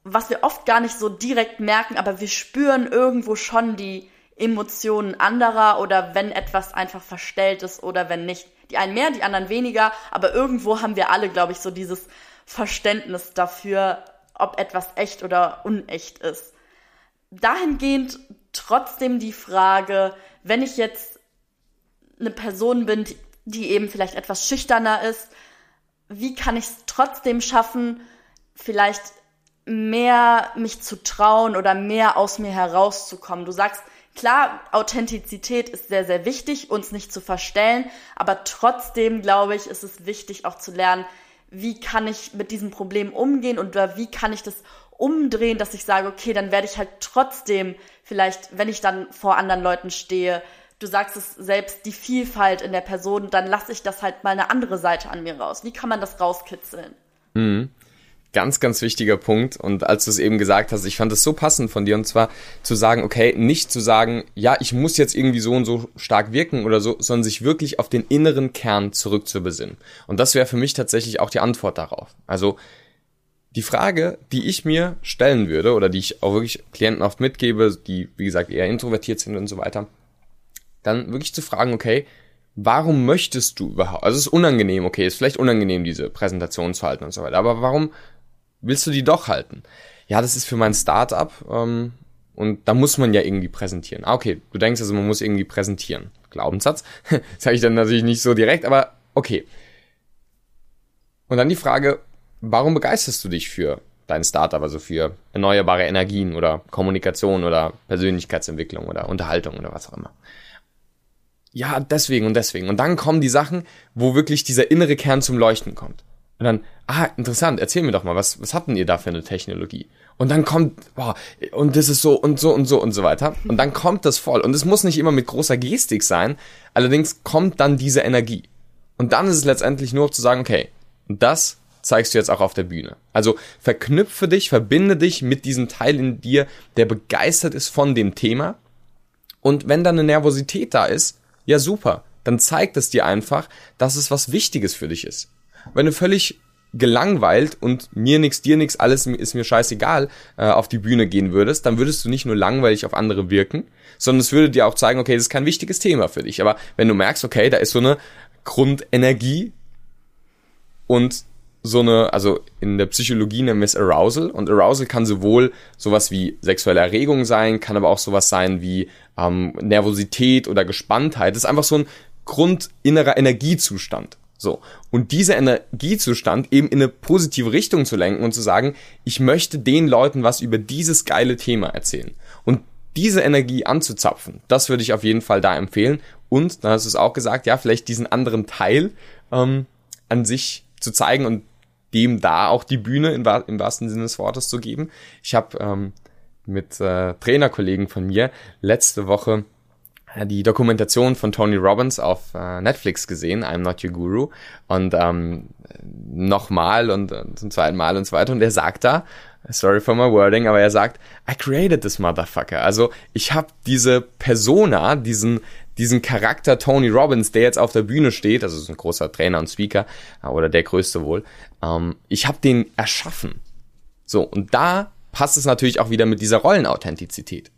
was wir oft gar nicht so direkt merken, aber wir spüren irgendwo schon die Emotionen anderer oder wenn etwas einfach verstellt ist oder wenn nicht. Die einen mehr, die anderen weniger, aber irgendwo haben wir alle, glaube ich, so dieses Verständnis dafür, ob etwas echt oder unecht ist. Dahingehend trotzdem die Frage, wenn ich jetzt eine Person bin, die eben vielleicht etwas schüchterner ist, wie kann ich es trotzdem schaffen, vielleicht mehr mich zu trauen oder mehr aus mir herauszukommen? Du sagst, klar, Authentizität ist sehr, sehr wichtig, uns nicht zu verstellen, aber trotzdem, glaube ich, ist es wichtig auch zu lernen, wie kann ich mit diesem Problem umgehen und wie kann ich das umdrehen, dass ich sage, okay, dann werde ich halt trotzdem vielleicht, wenn ich dann vor anderen Leuten stehe, du sagst es selbst, die Vielfalt in der Person, dann lasse ich das halt mal eine andere Seite an mir raus. Wie kann man das rauskitzeln? Mhm. Ganz, ganz wichtiger Punkt. Und als du es eben gesagt hast, ich fand es so passend von dir, und zwar zu sagen, okay, nicht zu sagen, ja, ich muss jetzt irgendwie so und so stark wirken oder so, sondern sich wirklich auf den inneren Kern zurückzubesinnen. Und das wäre für mich tatsächlich auch die Antwort darauf. Also, die Frage, die ich mir stellen würde, oder die ich auch wirklich Klienten oft mitgebe, die, wie gesagt, eher introvertiert sind und so weiter, dann wirklich zu fragen, okay, warum möchtest du überhaupt, also es ist unangenehm, okay, ist vielleicht unangenehm, diese Präsentation zu halten und so weiter, aber warum willst du die doch halten? Ja, das ist für mein Startup ähm, und da muss man ja irgendwie präsentieren. Ah, okay, du denkst also, man muss irgendwie präsentieren. Glaubenssatz. Sage ich dann natürlich nicht so direkt, aber okay. Und dann die Frage, warum begeisterst du dich für dein Startup, also für erneuerbare Energien oder Kommunikation oder Persönlichkeitsentwicklung oder Unterhaltung oder was auch immer? Ja, deswegen und deswegen. Und dann kommen die Sachen, wo wirklich dieser innere Kern zum Leuchten kommt. Und dann, ah, interessant, erzähl mir doch mal, was, was hatten ihr da für eine Technologie? Und dann kommt, boah, und das ist so und so und so und so weiter. Und dann kommt das voll. Und es muss nicht immer mit großer Gestik sein. Allerdings kommt dann diese Energie. Und dann ist es letztendlich nur zu sagen, okay, das zeigst du jetzt auch auf der Bühne. Also verknüpfe dich, verbinde dich mit diesem Teil in dir, der begeistert ist von dem Thema. Und wenn dann eine Nervosität da ist, ja super, dann zeigt es dir einfach, dass es was Wichtiges für dich ist. Wenn du völlig gelangweilt und mir nix, dir nix, alles ist mir scheißegal, äh, auf die Bühne gehen würdest, dann würdest du nicht nur langweilig auf andere wirken, sondern es würde dir auch zeigen, okay, das ist kein wichtiges Thema für dich. Aber wenn du merkst, okay, da ist so eine Grundenergie und so eine, also in der Psychologie nennen wir es Arousal und Arousal kann sowohl sowas wie sexuelle Erregung sein, kann aber auch sowas sein wie ähm, Nervosität oder Gespanntheit. Das ist einfach so ein grundinnerer Energiezustand. So. Und dieser Energiezustand eben in eine positive Richtung zu lenken und zu sagen, ich möchte den Leuten was über dieses geile Thema erzählen. Und diese Energie anzuzapfen, das würde ich auf jeden Fall da empfehlen. Und, da hast du es auch gesagt, ja, vielleicht diesen anderen Teil ähm, an sich zu zeigen und dem da auch die Bühne im, im wahrsten Sinne des Wortes zu geben. Ich habe ähm, mit äh, Trainerkollegen von mir letzte Woche die Dokumentation von Tony Robbins auf äh, Netflix gesehen, I'm Not Your Guru, und ähm, nochmal und, und zum zweiten Mal und so weiter. Und er sagt da, sorry for my wording, aber er sagt, I created this motherfucker. Also ich habe diese Persona, diesen diesen Charakter Tony Robbins, der jetzt auf der Bühne steht, also ist ein großer Trainer und Speaker äh, oder der größte wohl, ähm, ich habe den erschaffen. So, und da passt es natürlich auch wieder mit dieser Rollenauthentizität.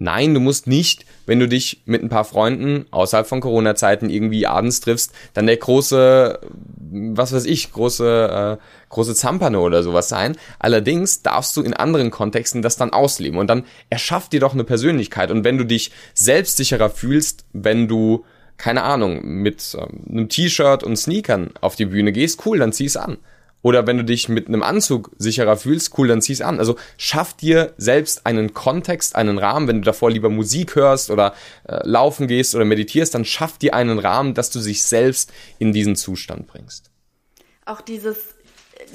Nein, du musst nicht, wenn du dich mit ein paar Freunden außerhalb von Corona-Zeiten irgendwie abends triffst, dann der große, was weiß ich, große, äh, große Zampano oder sowas sein. Allerdings darfst du in anderen Kontexten das dann ausleben und dann erschaff dir doch eine Persönlichkeit. Und wenn du dich selbstsicherer fühlst, wenn du, keine Ahnung, mit ähm, einem T-Shirt und Sneakern auf die Bühne gehst, cool, dann zieh's an. Oder wenn du dich mit einem Anzug sicherer fühlst, cool, dann zieh's an. Also schaff dir selbst einen Kontext, einen Rahmen. Wenn du davor lieber Musik hörst oder äh, laufen gehst oder meditierst, dann schaff dir einen Rahmen, dass du sich selbst in diesen Zustand bringst. Auch dieses,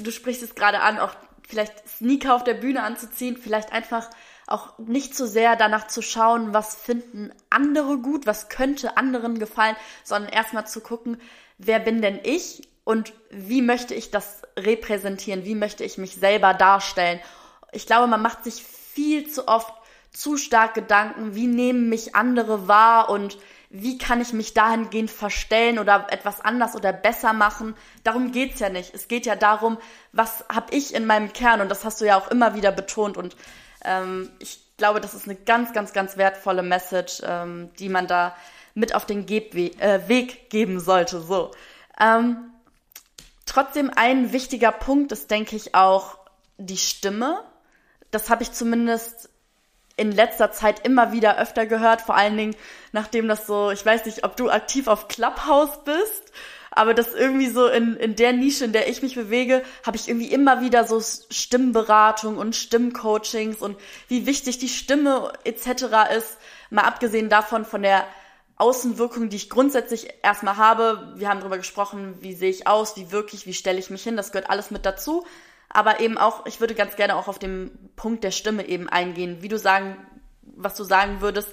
du sprichst es gerade an, auch vielleicht Sneaker auf der Bühne anzuziehen, vielleicht einfach auch nicht so sehr danach zu schauen, was finden andere gut, was könnte anderen gefallen, sondern erstmal zu gucken, wer bin denn ich und wie möchte ich das repräsentieren, wie möchte ich mich selber darstellen. Ich glaube, man macht sich viel zu oft zu stark Gedanken, wie nehmen mich andere wahr und wie kann ich mich dahingehend verstellen oder etwas anders oder besser machen. Darum geht's ja nicht. Es geht ja darum, was habe ich in meinem Kern und das hast du ja auch immer wieder betont und ähm, ich glaube, das ist eine ganz, ganz, ganz wertvolle Message, ähm, die man da mit auf den Gebwe äh, Weg geben sollte. So. Ähm, Trotzdem ein wichtiger Punkt ist, denke ich, auch die Stimme. Das habe ich zumindest in letzter Zeit immer wieder öfter gehört, vor allen Dingen nachdem das so, ich weiß nicht, ob du aktiv auf Clubhouse bist, aber das irgendwie so in, in der Nische, in der ich mich bewege, habe ich irgendwie immer wieder so Stimmberatung und Stimmcoachings und wie wichtig die Stimme etc. ist, mal abgesehen davon von der Außenwirkung, die ich grundsätzlich erstmal habe. Wir haben darüber gesprochen, wie sehe ich aus, wie wirklich, wie stelle ich mich hin, das gehört alles mit dazu. Aber eben auch, ich würde ganz gerne auch auf den Punkt der Stimme eben eingehen, wie du sagen, was du sagen würdest,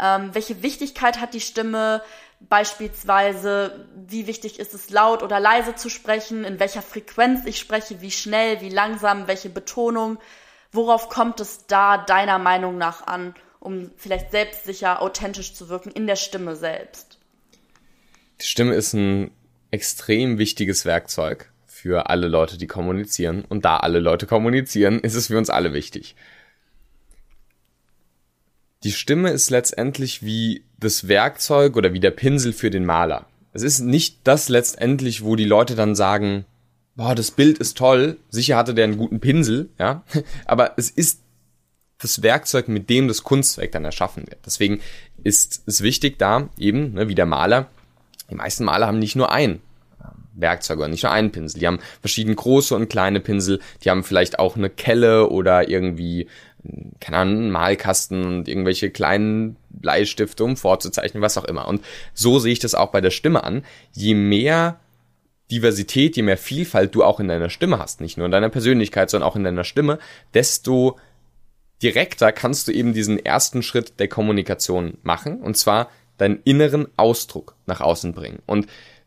ähm, welche Wichtigkeit hat die Stimme, beispielsweise, wie wichtig ist es laut oder leise zu sprechen, in welcher Frequenz ich spreche, wie schnell, wie langsam, welche Betonung, worauf kommt es da deiner Meinung nach an? Um vielleicht selbstsicher, authentisch zu wirken in der Stimme selbst? Die Stimme ist ein extrem wichtiges Werkzeug für alle Leute, die kommunizieren. Und da alle Leute kommunizieren, ist es für uns alle wichtig. Die Stimme ist letztendlich wie das Werkzeug oder wie der Pinsel für den Maler. Es ist nicht das letztendlich, wo die Leute dann sagen, boah, das Bild ist toll, sicher hatte der einen guten Pinsel, ja, aber es ist das Werkzeug, mit dem das Kunstwerk dann erschaffen wird. Deswegen ist es wichtig da eben, ne, wie der Maler, die meisten Maler haben nicht nur ein ähm, Werkzeug oder nicht nur einen Pinsel. Die haben verschiedene große und kleine Pinsel. Die haben vielleicht auch eine Kelle oder irgendwie, hm, keine Ahnung, einen Malkasten und irgendwelche kleinen Bleistifte, um vorzuzeichnen, was auch immer. Und so sehe ich das auch bei der Stimme an. Je mehr Diversität, je mehr Vielfalt du auch in deiner Stimme hast, nicht nur in deiner Persönlichkeit, sondern auch in deiner Stimme, desto direkter kannst du eben diesen ersten Schritt der Kommunikation machen, und zwar deinen inneren Ausdruck nach außen bringen. Und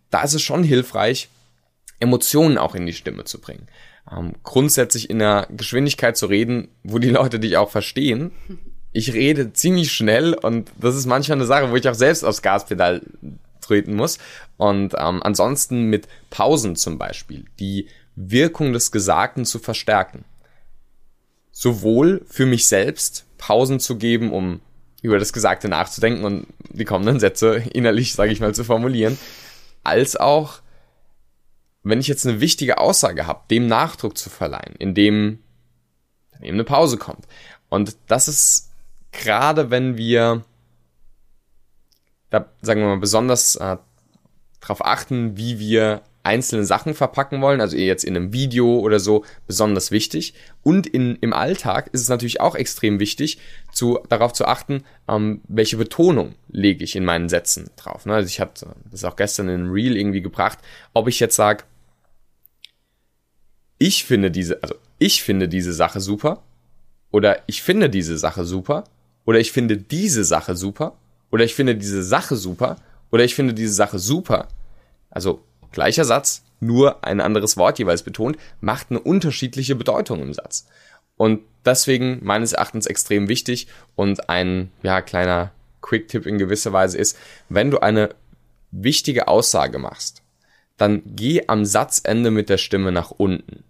da ist es schon hilfreich, Emotionen auch in die Stimme zu bringen. Ähm, grundsätzlich in einer Geschwindigkeit zu reden, wo die Leute dich auch verstehen. Ich rede ziemlich schnell und das ist manchmal eine Sache, wo ich auch selbst aufs Gaspedal treten muss. Und ähm, ansonsten mit Pausen zum Beispiel, die Wirkung des Gesagten zu verstärken sowohl für mich selbst Pausen zu geben, um über das Gesagte nachzudenken und die kommenden Sätze innerlich, sage ich mal, zu formulieren, als auch, wenn ich jetzt eine wichtige Aussage habe, dem Nachdruck zu verleihen, indem eben eine Pause kommt. Und das ist gerade, wenn wir da, sagen wir mal, besonders äh, darauf achten, wie wir einzelne Sachen verpacken wollen, also jetzt in einem Video oder so, besonders wichtig. Und in, im Alltag ist es natürlich auch extrem wichtig, zu, darauf zu achten, ähm, welche Betonung lege ich in meinen Sätzen drauf. Ne? Also ich habe das auch gestern in Reel irgendwie gebracht, ob ich jetzt sage, ich finde diese, also ich finde diese Sache super oder ich finde diese Sache super oder ich finde diese Sache super oder ich finde diese Sache super oder ich finde diese Sache super. Also Gleicher Satz, nur ein anderes Wort jeweils betont, macht eine unterschiedliche Bedeutung im Satz. Und deswegen meines Erachtens extrem wichtig und ein ja, kleiner Quick-Tipp in gewisser Weise ist, wenn du eine wichtige Aussage machst, dann geh am Satzende mit der Stimme nach unten.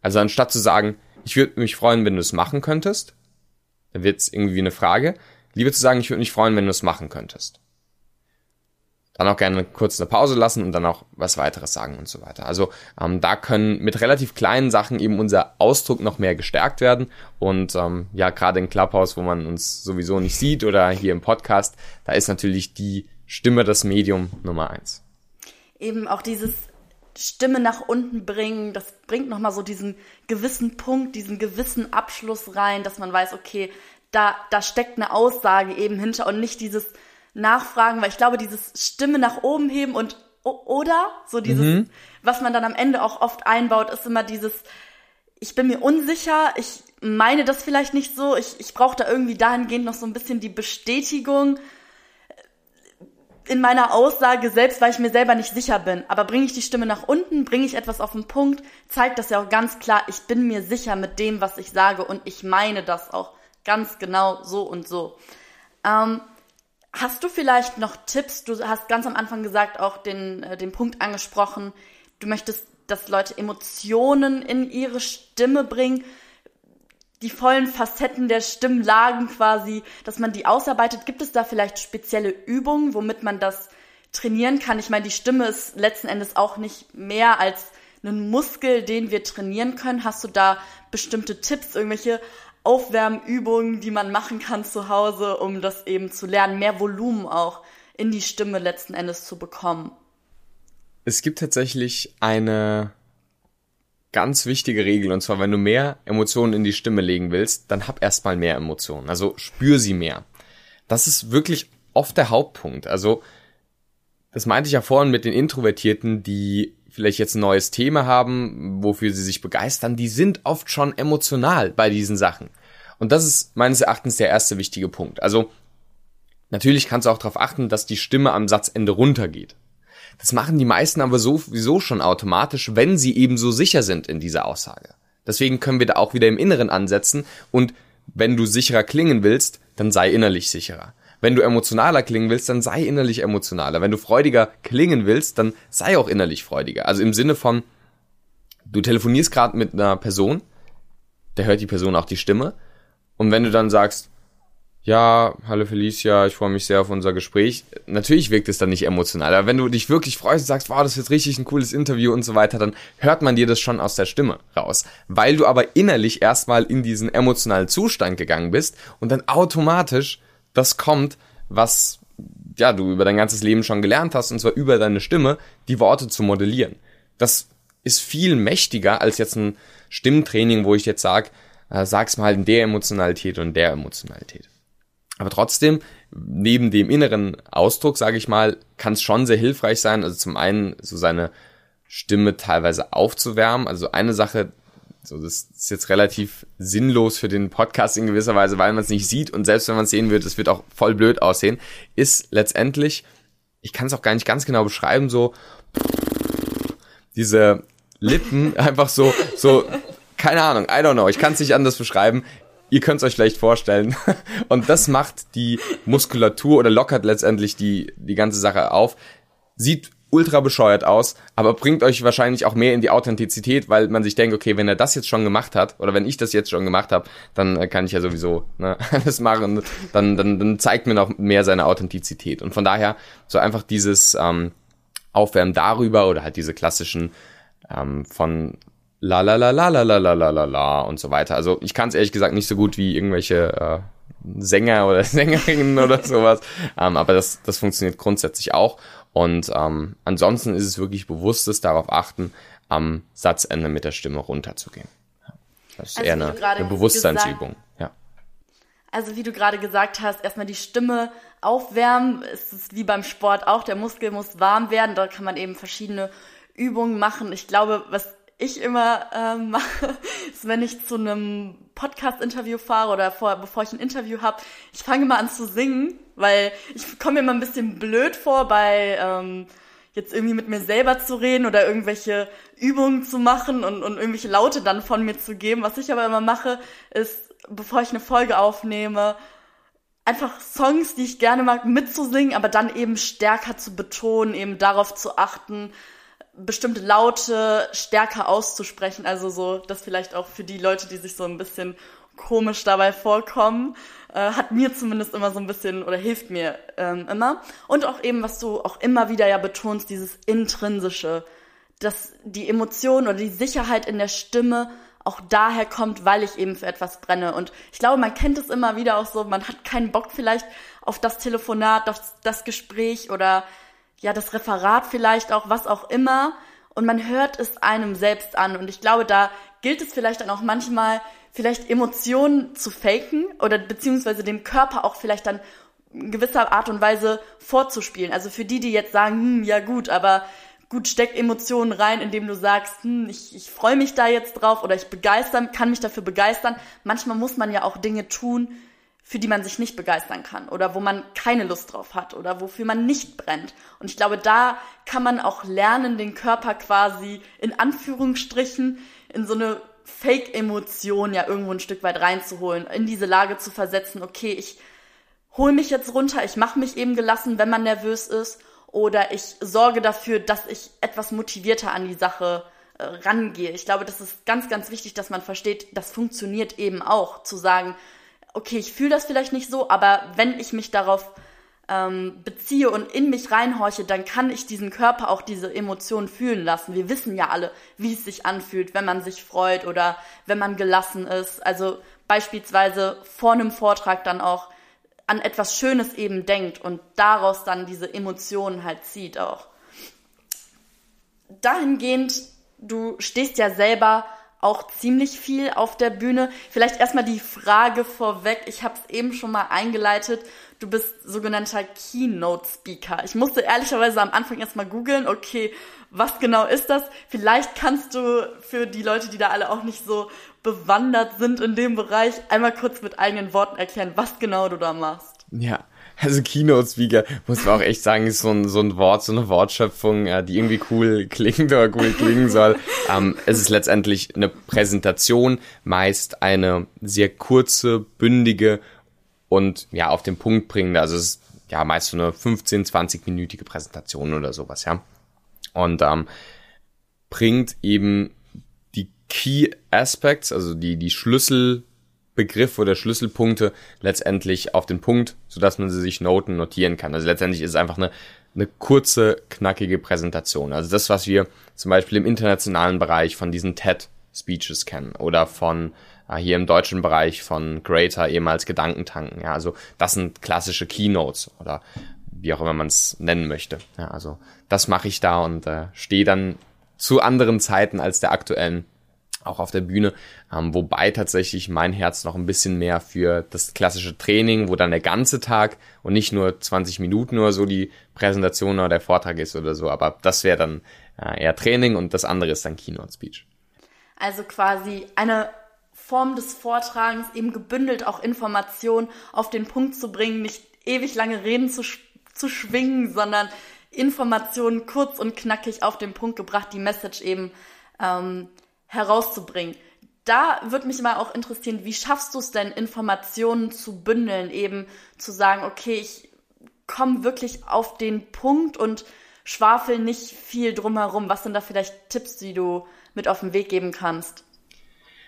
Also anstatt zu sagen, ich würde mich freuen, wenn du es machen könntest, dann wird es irgendwie eine Frage, lieber zu sagen, ich würde mich freuen, wenn du es machen könntest dann auch gerne kurz eine Pause lassen und dann auch was weiteres sagen und so weiter. Also ähm, da können mit relativ kleinen Sachen eben unser Ausdruck noch mehr gestärkt werden. Und ähm, ja, gerade in Clubhouse, wo man uns sowieso nicht sieht oder hier im Podcast, da ist natürlich die Stimme das Medium Nummer eins. Eben auch dieses Stimme nach unten bringen, das bringt nochmal so diesen gewissen Punkt, diesen gewissen Abschluss rein, dass man weiß, okay, da, da steckt eine Aussage eben hinter und nicht dieses nachfragen, weil ich glaube, dieses Stimme nach oben heben und oder so dieses, mhm. was man dann am Ende auch oft einbaut, ist immer dieses, ich bin mir unsicher, ich meine das vielleicht nicht so, ich, ich brauche da irgendwie dahingehend noch so ein bisschen die Bestätigung in meiner Aussage selbst, weil ich mir selber nicht sicher bin. Aber bringe ich die Stimme nach unten, bringe ich etwas auf den Punkt, zeigt das ja auch ganz klar, ich bin mir sicher mit dem, was ich sage und ich meine das auch ganz genau so und so. Ähm, Hast du vielleicht noch Tipps? Du hast ganz am Anfang gesagt, auch den, äh, den Punkt angesprochen, du möchtest, dass Leute Emotionen in ihre Stimme bringen, die vollen Facetten der Stimmlagen quasi, dass man die ausarbeitet. Gibt es da vielleicht spezielle Übungen, womit man das trainieren kann? Ich meine, die Stimme ist letzten Endes auch nicht mehr als ein Muskel, den wir trainieren können. Hast du da bestimmte Tipps, irgendwelche Aufwärmübungen, die man machen kann zu Hause, um das eben zu lernen, mehr Volumen auch in die Stimme letzten Endes zu bekommen. Es gibt tatsächlich eine ganz wichtige Regel und zwar, wenn du mehr Emotionen in die Stimme legen willst, dann hab erstmal mehr Emotionen. Also spür sie mehr. Das ist wirklich oft der Hauptpunkt. Also das meinte ich ja vorhin mit den Introvertierten, die vielleicht jetzt ein neues Thema haben, wofür sie sich begeistern, die sind oft schon emotional bei diesen Sachen. Und das ist meines Erachtens der erste wichtige Punkt. Also natürlich kannst du auch darauf achten, dass die Stimme am Satzende runtergeht. Das machen die meisten aber sowieso schon automatisch, wenn sie eben so sicher sind in dieser Aussage. Deswegen können wir da auch wieder im Inneren ansetzen und wenn du sicherer klingen willst, dann sei innerlich sicherer. Wenn du emotionaler klingen willst, dann sei innerlich emotionaler. Wenn du freudiger klingen willst, dann sei auch innerlich freudiger. Also im Sinne von, du telefonierst gerade mit einer Person, der hört die Person auch die Stimme. Und wenn du dann sagst, ja, hallo Felicia, ich freue mich sehr auf unser Gespräch. Natürlich wirkt es dann nicht emotional, aber wenn du dich wirklich freust und sagst, wow, das wird richtig ein cooles Interview und so weiter, dann hört man dir das schon aus der Stimme raus. Weil du aber innerlich erstmal in diesen emotionalen Zustand gegangen bist und dann automatisch das kommt, was ja, du über dein ganzes Leben schon gelernt hast, und zwar über deine Stimme, die Worte zu modellieren. Das ist viel mächtiger als jetzt ein Stimmtraining, wo ich jetzt sag, äh, sag's mal in der Emotionalität und der Emotionalität. Aber trotzdem, neben dem inneren Ausdruck, sage ich mal, kann es schon sehr hilfreich sein, also zum einen so seine Stimme teilweise aufzuwärmen. Also eine Sache, so das ist jetzt relativ sinnlos für den Podcast in gewisser Weise, weil man es nicht sieht und selbst wenn man es sehen wird, es wird auch voll blöd aussehen, ist letztendlich, ich kann es auch gar nicht ganz genau beschreiben, so diese Lippen einfach so, so, keine Ahnung, I don't know, ich kann es nicht anders beschreiben, Ihr könnt es euch vielleicht vorstellen. Und das macht die Muskulatur oder lockert letztendlich die, die ganze Sache auf. Sieht ultra bescheuert aus, aber bringt euch wahrscheinlich auch mehr in die Authentizität, weil man sich denkt, okay, wenn er das jetzt schon gemacht hat oder wenn ich das jetzt schon gemacht habe, dann äh, kann ich ja sowieso ne, alles machen. Dann, dann, dann zeigt mir noch mehr seine Authentizität. Und von daher so einfach dieses ähm, Aufwärmen darüber oder halt diese klassischen ähm, von la la la la la la la la la und so weiter. Also ich kann es ehrlich gesagt nicht so gut wie irgendwelche äh, Sänger oder Sängerinnen oder sowas, ähm, aber das, das funktioniert grundsätzlich auch. Und ähm, ansonsten ist es wirklich bewusstes darauf achten, am Satzende mit der Stimme runterzugehen. Das ist also, eher eine, eine Bewusstseinsübung. Gesagt, ja. Also wie du gerade gesagt hast, erstmal die Stimme aufwärmen. Es ist wie beim Sport auch, der Muskel muss warm werden. Da kann man eben verschiedene Übungen machen. Ich glaube, was ich immer ähm, mache, ist, wenn ich zu einem Podcast-Interview fahre oder vor, bevor ich ein Interview habe, ich fange immer an zu singen, weil ich komme mir immer ein bisschen blöd vor bei ähm, jetzt irgendwie mit mir selber zu reden oder irgendwelche Übungen zu machen und, und irgendwelche Laute dann von mir zu geben. Was ich aber immer mache, ist, bevor ich eine Folge aufnehme, einfach Songs, die ich gerne mag, mitzusingen, aber dann eben stärker zu betonen, eben darauf zu achten, bestimmte Laute stärker auszusprechen. Also so, das vielleicht auch für die Leute, die sich so ein bisschen komisch dabei vorkommen, äh, hat mir zumindest immer so ein bisschen oder hilft mir ähm, immer. Und auch eben, was du auch immer wieder ja betonst, dieses intrinsische, dass die Emotion oder die Sicherheit in der Stimme auch daher kommt, weil ich eben für etwas brenne. Und ich glaube, man kennt es immer wieder auch so, man hat keinen Bock vielleicht auf das Telefonat, auf das Gespräch oder ja, das Referat vielleicht auch, was auch immer. Und man hört es einem selbst an. Und ich glaube, da gilt es vielleicht dann auch manchmal, vielleicht Emotionen zu faken oder beziehungsweise dem Körper auch vielleicht dann in gewisser Art und Weise vorzuspielen. Also für die, die jetzt sagen, hm, ja gut, aber gut, steck Emotionen rein, indem du sagst, hm, ich, ich freue mich da jetzt drauf oder ich begeistern, kann mich dafür begeistern. Manchmal muss man ja auch Dinge tun, für die man sich nicht begeistern kann oder wo man keine Lust drauf hat oder wofür man nicht brennt. Und ich glaube, da kann man auch lernen, den Körper quasi in Anführungsstrichen in so eine Fake-Emotion ja irgendwo ein Stück weit reinzuholen, in diese Lage zu versetzen, okay, ich hol mich jetzt runter, ich mache mich eben gelassen, wenn man nervös ist, oder ich sorge dafür, dass ich etwas motivierter an die Sache äh, rangehe. Ich glaube, das ist ganz, ganz wichtig, dass man versteht, das funktioniert eben auch, zu sagen, okay, ich fühle das vielleicht nicht so, aber wenn ich mich darauf ähm, beziehe und in mich reinhorche, dann kann ich diesen Körper auch diese Emotionen fühlen lassen. Wir wissen ja alle, wie es sich anfühlt, wenn man sich freut oder wenn man gelassen ist. Also beispielsweise vor einem Vortrag dann auch an etwas Schönes eben denkt und daraus dann diese Emotionen halt zieht auch. Dahingehend, du stehst ja selber auch ziemlich viel auf der Bühne. Vielleicht erstmal die Frage vorweg. Ich habe es eben schon mal eingeleitet. Du bist sogenannter Keynote Speaker. Ich musste ehrlicherweise am Anfang erstmal googeln, okay, was genau ist das? Vielleicht kannst du für die Leute, die da alle auch nicht so bewandert sind in dem Bereich, einmal kurz mit eigenen Worten erklären, was genau du da machst. Ja, also Keynote Speaker, muss man auch echt sagen, ist so ein, so ein Wort, so eine Wortschöpfung, äh, die irgendwie cool klingt oder cool klingen soll. ähm, es ist letztendlich eine Präsentation, meist eine sehr kurze, bündige und ja, auf den Punkt bringende. Also es ist ja meist so eine 15, 20-minütige Präsentation oder sowas, ja. Und ähm, bringt eben die Key Aspects, also die, die Schlüssel Schlüsselbegriffe oder Schlüsselpunkte letztendlich auf den Punkt, sodass man sie sich Noten notieren kann. Also letztendlich ist es einfach eine, eine kurze, knackige Präsentation. Also das, was wir zum Beispiel im internationalen Bereich von diesen TED-Speeches kennen oder von äh, hier im deutschen Bereich von Greater, ehemals Gedankentanken. Ja, also das sind klassische Keynotes oder wie auch immer man es nennen möchte. Ja, also das mache ich da und äh, stehe dann zu anderen Zeiten als der aktuellen auch auf der Bühne, ähm, wobei tatsächlich mein Herz noch ein bisschen mehr für das klassische Training, wo dann der ganze Tag und nicht nur 20 Minuten oder so die Präsentation oder der Vortrag ist oder so, aber das wäre dann äh, eher Training und das andere ist dann Keynote Speech. Also quasi eine Form des Vortragens, eben gebündelt auch Informationen auf den Punkt zu bringen, nicht ewig lange Reden zu, zu schwingen, sondern Informationen kurz und knackig auf den Punkt gebracht, die Message eben ähm, herauszubringen. Da würde mich mal auch interessieren, wie schaffst du es denn, Informationen zu bündeln, eben zu sagen, okay, ich komme wirklich auf den Punkt und schwafel nicht viel drumherum. Was sind da vielleicht Tipps, die du mit auf den Weg geben kannst?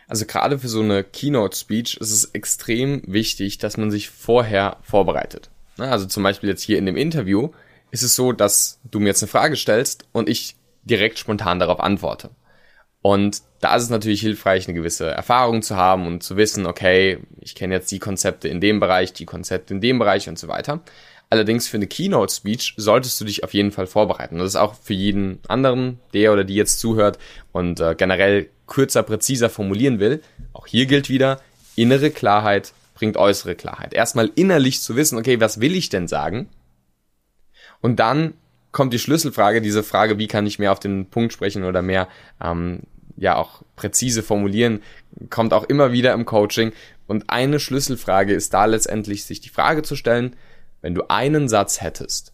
Also gerade für so eine Keynote-Speech ist es extrem wichtig, dass man sich vorher vorbereitet. Also zum Beispiel jetzt hier in dem Interview ist es so, dass du mir jetzt eine Frage stellst und ich direkt spontan darauf antworte. Und da ist es natürlich hilfreich, eine gewisse Erfahrung zu haben und zu wissen, okay, ich kenne jetzt die Konzepte in dem Bereich, die Konzepte in dem Bereich und so weiter. Allerdings für eine Keynote-Speech solltest du dich auf jeden Fall vorbereiten. Das ist auch für jeden anderen, der oder die jetzt zuhört und äh, generell kürzer, präziser formulieren will. Auch hier gilt wieder, innere Klarheit bringt äußere Klarheit. Erstmal innerlich zu wissen, okay, was will ich denn sagen? Und dann kommt die Schlüsselfrage, diese Frage, wie kann ich mehr auf den Punkt sprechen oder mehr ähm, ja auch präzise formulieren, kommt auch immer wieder im Coaching. Und eine Schlüsselfrage ist da letztendlich, sich die Frage zu stellen, wenn du einen Satz hättest,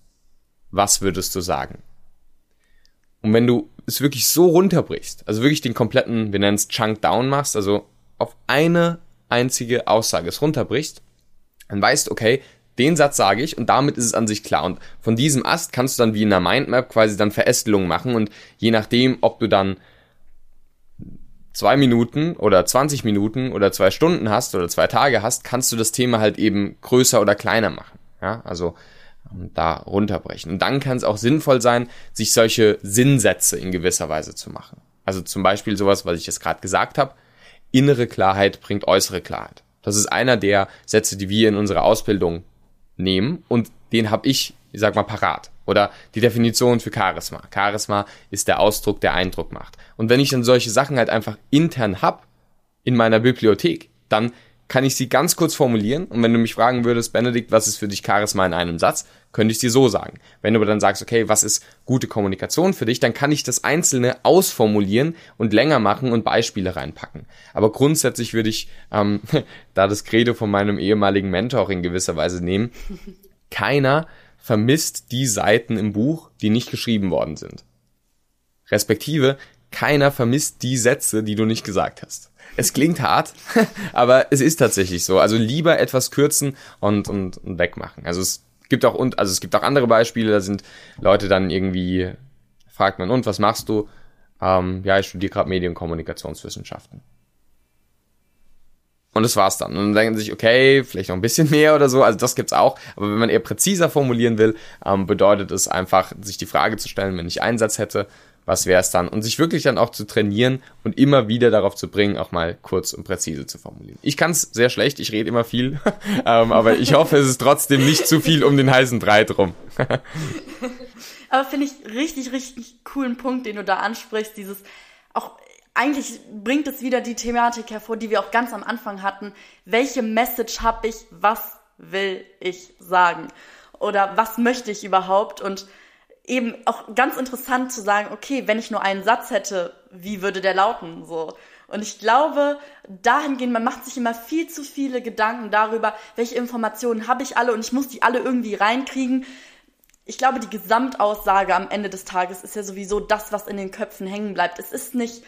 was würdest du sagen? Und wenn du es wirklich so runterbrichst, also wirklich den kompletten, wir nennen es Chunk Down machst, also auf eine einzige Aussage es runterbrichst, dann weißt, okay, den Satz sage ich und damit ist es an sich klar. Und von diesem Ast kannst du dann wie in einer Mindmap quasi dann Verästelungen machen und je nachdem, ob du dann zwei Minuten oder 20 Minuten oder zwei Stunden hast oder zwei Tage hast, kannst du das Thema halt eben größer oder kleiner machen. Ja, also da runterbrechen. Und dann kann es auch sinnvoll sein, sich solche Sinnsätze in gewisser Weise zu machen. Also zum Beispiel sowas, was ich jetzt gerade gesagt habe. Innere Klarheit bringt äußere Klarheit. Das ist einer der Sätze, die wir in unserer Ausbildung nehmen und den habe ich, ich sag mal, parat. Oder die Definition für Charisma. Charisma ist der Ausdruck, der Eindruck macht. Und wenn ich dann solche Sachen halt einfach intern hab in meiner Bibliothek, dann kann ich sie ganz kurz formulieren. Und wenn du mich fragen würdest, Benedikt, was ist für dich Charisma in einem Satz, könnte ich dir so sagen. Wenn du aber dann sagst, okay, was ist gute Kommunikation für dich, dann kann ich das Einzelne ausformulieren und länger machen und Beispiele reinpacken. Aber grundsätzlich würde ich ähm, da das Credo von meinem ehemaligen Mentor in gewisser Weise nehmen. Keiner vermisst die Seiten im Buch, die nicht geschrieben worden sind. Respektive, keiner vermisst die Sätze, die du nicht gesagt hast. Es klingt hart, aber es ist tatsächlich so. Also lieber etwas kürzen und, und, und wegmachen. Also es gibt auch und also es gibt auch andere Beispiele, da sind Leute dann irgendwie, fragt man, und was machst du? Ähm, ja, ich studiere gerade Medien- und Kommunikationswissenschaften. Und das war's dann. Und dann denken sich, okay, vielleicht noch ein bisschen mehr oder so. Also das gibt's auch. Aber wenn man eher präziser formulieren will, ähm, bedeutet es einfach, sich die Frage zu stellen, wenn ich einen Satz hätte, was wäre es dann? Und sich wirklich dann auch zu trainieren und immer wieder darauf zu bringen, auch mal kurz und präzise zu formulieren. Ich kann es sehr schlecht, ich rede immer viel, ähm, aber ich hoffe, es ist trotzdem nicht zu viel um den heißen Brei drum. aber finde ich richtig, richtig coolen Punkt, den du da ansprichst, dieses auch eigentlich bringt es wieder die Thematik hervor, die wir auch ganz am Anfang hatten. Welche Message habe ich? Was will ich sagen? Oder was möchte ich überhaupt? Und eben auch ganz interessant zu sagen, okay, wenn ich nur einen Satz hätte, wie würde der lauten? So. Und ich glaube, dahingehend, man macht sich immer viel zu viele Gedanken darüber, welche Informationen habe ich alle und ich muss die alle irgendwie reinkriegen. Ich glaube, die Gesamtaussage am Ende des Tages ist ja sowieso das, was in den Köpfen hängen bleibt. Es ist nicht,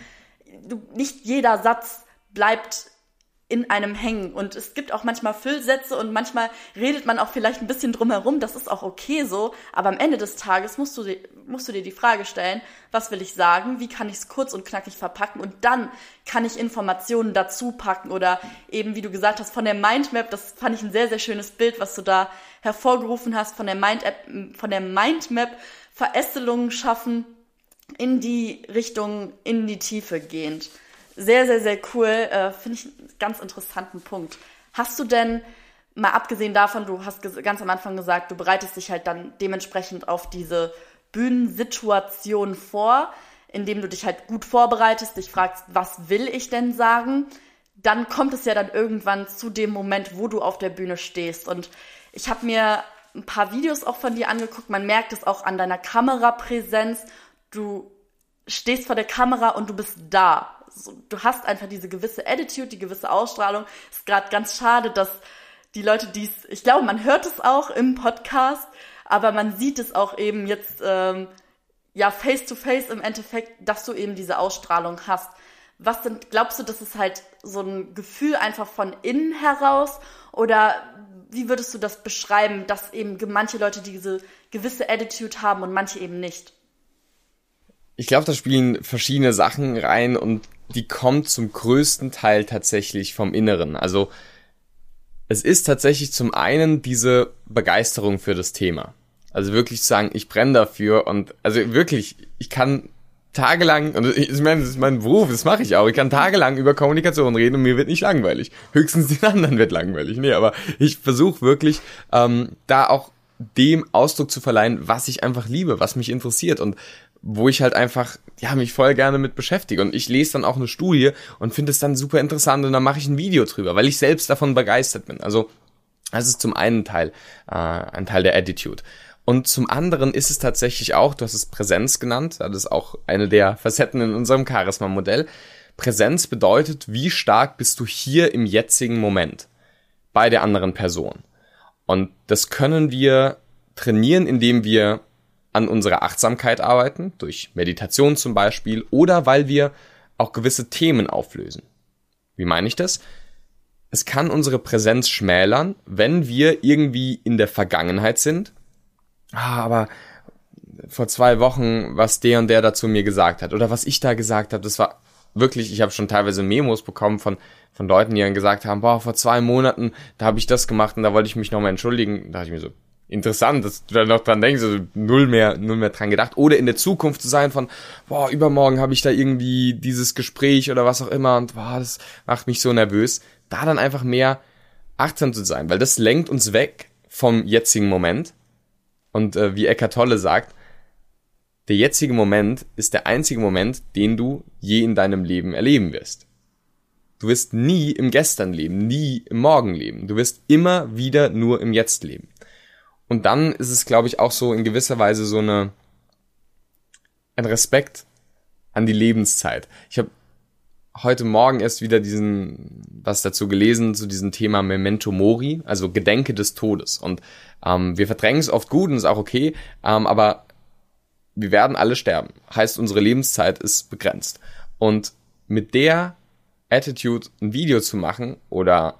nicht jeder Satz bleibt in einem hängen. Und es gibt auch manchmal Füllsätze und manchmal redet man auch vielleicht ein bisschen drumherum. Das ist auch okay so. Aber am Ende des Tages musst du, dir, musst du dir die Frage stellen, was will ich sagen? Wie kann ich es kurz und knackig verpacken? Und dann kann ich Informationen dazu packen oder eben, wie du gesagt hast, von der Mindmap, das fand ich ein sehr, sehr schönes Bild, was du da hervorgerufen hast, von der Mind von der Mindmap Verästelungen schaffen in die Richtung, in die Tiefe gehend. Sehr, sehr, sehr cool. Äh, Finde ich einen ganz interessanten Punkt. Hast du denn, mal abgesehen davon, du hast ganz am Anfang gesagt, du bereitest dich halt dann dementsprechend auf diese Bühnensituation vor, indem du dich halt gut vorbereitest, dich fragst, was will ich denn sagen? Dann kommt es ja dann irgendwann zu dem Moment, wo du auf der Bühne stehst. Und ich habe mir ein paar Videos auch von dir angeguckt. Man merkt es auch an deiner Kamerapräsenz. Du stehst vor der Kamera und du bist da so, du hast einfach diese gewisse Attitude, die gewisse Ausstrahlung. Ist gerade ganz schade, dass die Leute dies, ich glaube, man hört es auch im Podcast, aber man sieht es auch eben jetzt, ähm, ja, face to face im Endeffekt, dass du eben diese Ausstrahlung hast. Was denn, glaubst du, das ist halt so ein Gefühl einfach von innen heraus oder wie würdest du das beschreiben, dass eben manche Leute diese gewisse Attitude haben und manche eben nicht? Ich glaube, da spielen verschiedene Sachen rein und die kommt zum größten Teil tatsächlich vom Inneren. Also es ist tatsächlich zum einen diese Begeisterung für das Thema. Also wirklich zu sagen, ich brenne dafür und also wirklich, ich kann tagelang, und ich meine, das ist mein Beruf, das mache ich auch, ich kann tagelang über Kommunikation reden und mir wird nicht langweilig. Höchstens den anderen wird langweilig. Nee, aber ich versuche wirklich, ähm, da auch dem Ausdruck zu verleihen, was ich einfach liebe, was mich interessiert. Und wo ich halt einfach ja mich voll gerne mit beschäftige und ich lese dann auch eine Studie und finde es dann super interessant und dann mache ich ein Video drüber, weil ich selbst davon begeistert bin. Also das ist zum einen Teil äh, ein Teil der Attitude. Und zum anderen ist es tatsächlich auch, du hast es Präsenz genannt, das ist auch eine der Facetten in unserem Charisma-Modell. Präsenz bedeutet, wie stark bist du hier im jetzigen Moment bei der anderen Person. Und das können wir trainieren, indem wir an unserer Achtsamkeit arbeiten, durch Meditation zum Beispiel, oder weil wir auch gewisse Themen auflösen. Wie meine ich das? Es kann unsere Präsenz schmälern, wenn wir irgendwie in der Vergangenheit sind. Ah, aber vor zwei Wochen, was der und der dazu mir gesagt hat oder was ich da gesagt habe, das war wirklich, ich habe schon teilweise Memos bekommen von von Leuten, die dann gesagt haben, boah, vor zwei Monaten, da habe ich das gemacht und da wollte ich mich nochmal entschuldigen. Da dachte ich mir so, interessant, dass du da noch dran denkst, also null mehr, null mehr dran gedacht. Oder in der Zukunft zu sein von, boah, übermorgen habe ich da irgendwie dieses Gespräch oder was auch immer und boah, das macht mich so nervös. Da dann einfach mehr achtsam zu sein, weil das lenkt uns weg vom jetzigen Moment. Und äh, wie Eckart Tolle sagt, der jetzige Moment ist der einzige Moment, den du je in deinem Leben erleben wirst. Du wirst nie im Gestern leben, nie im Morgen leben. Du wirst immer wieder nur im Jetzt leben. Und dann ist es, glaube ich, auch so in gewisser Weise so eine ein Respekt an die Lebenszeit. Ich habe heute Morgen erst wieder diesen was dazu gelesen zu diesem Thema Memento Mori, also Gedenke des Todes. Und ähm, wir verdrängen es oft gut und ist auch okay, ähm, aber wir werden alle sterben. Heißt, unsere Lebenszeit ist begrenzt. Und mit der Attitude ein Video zu machen oder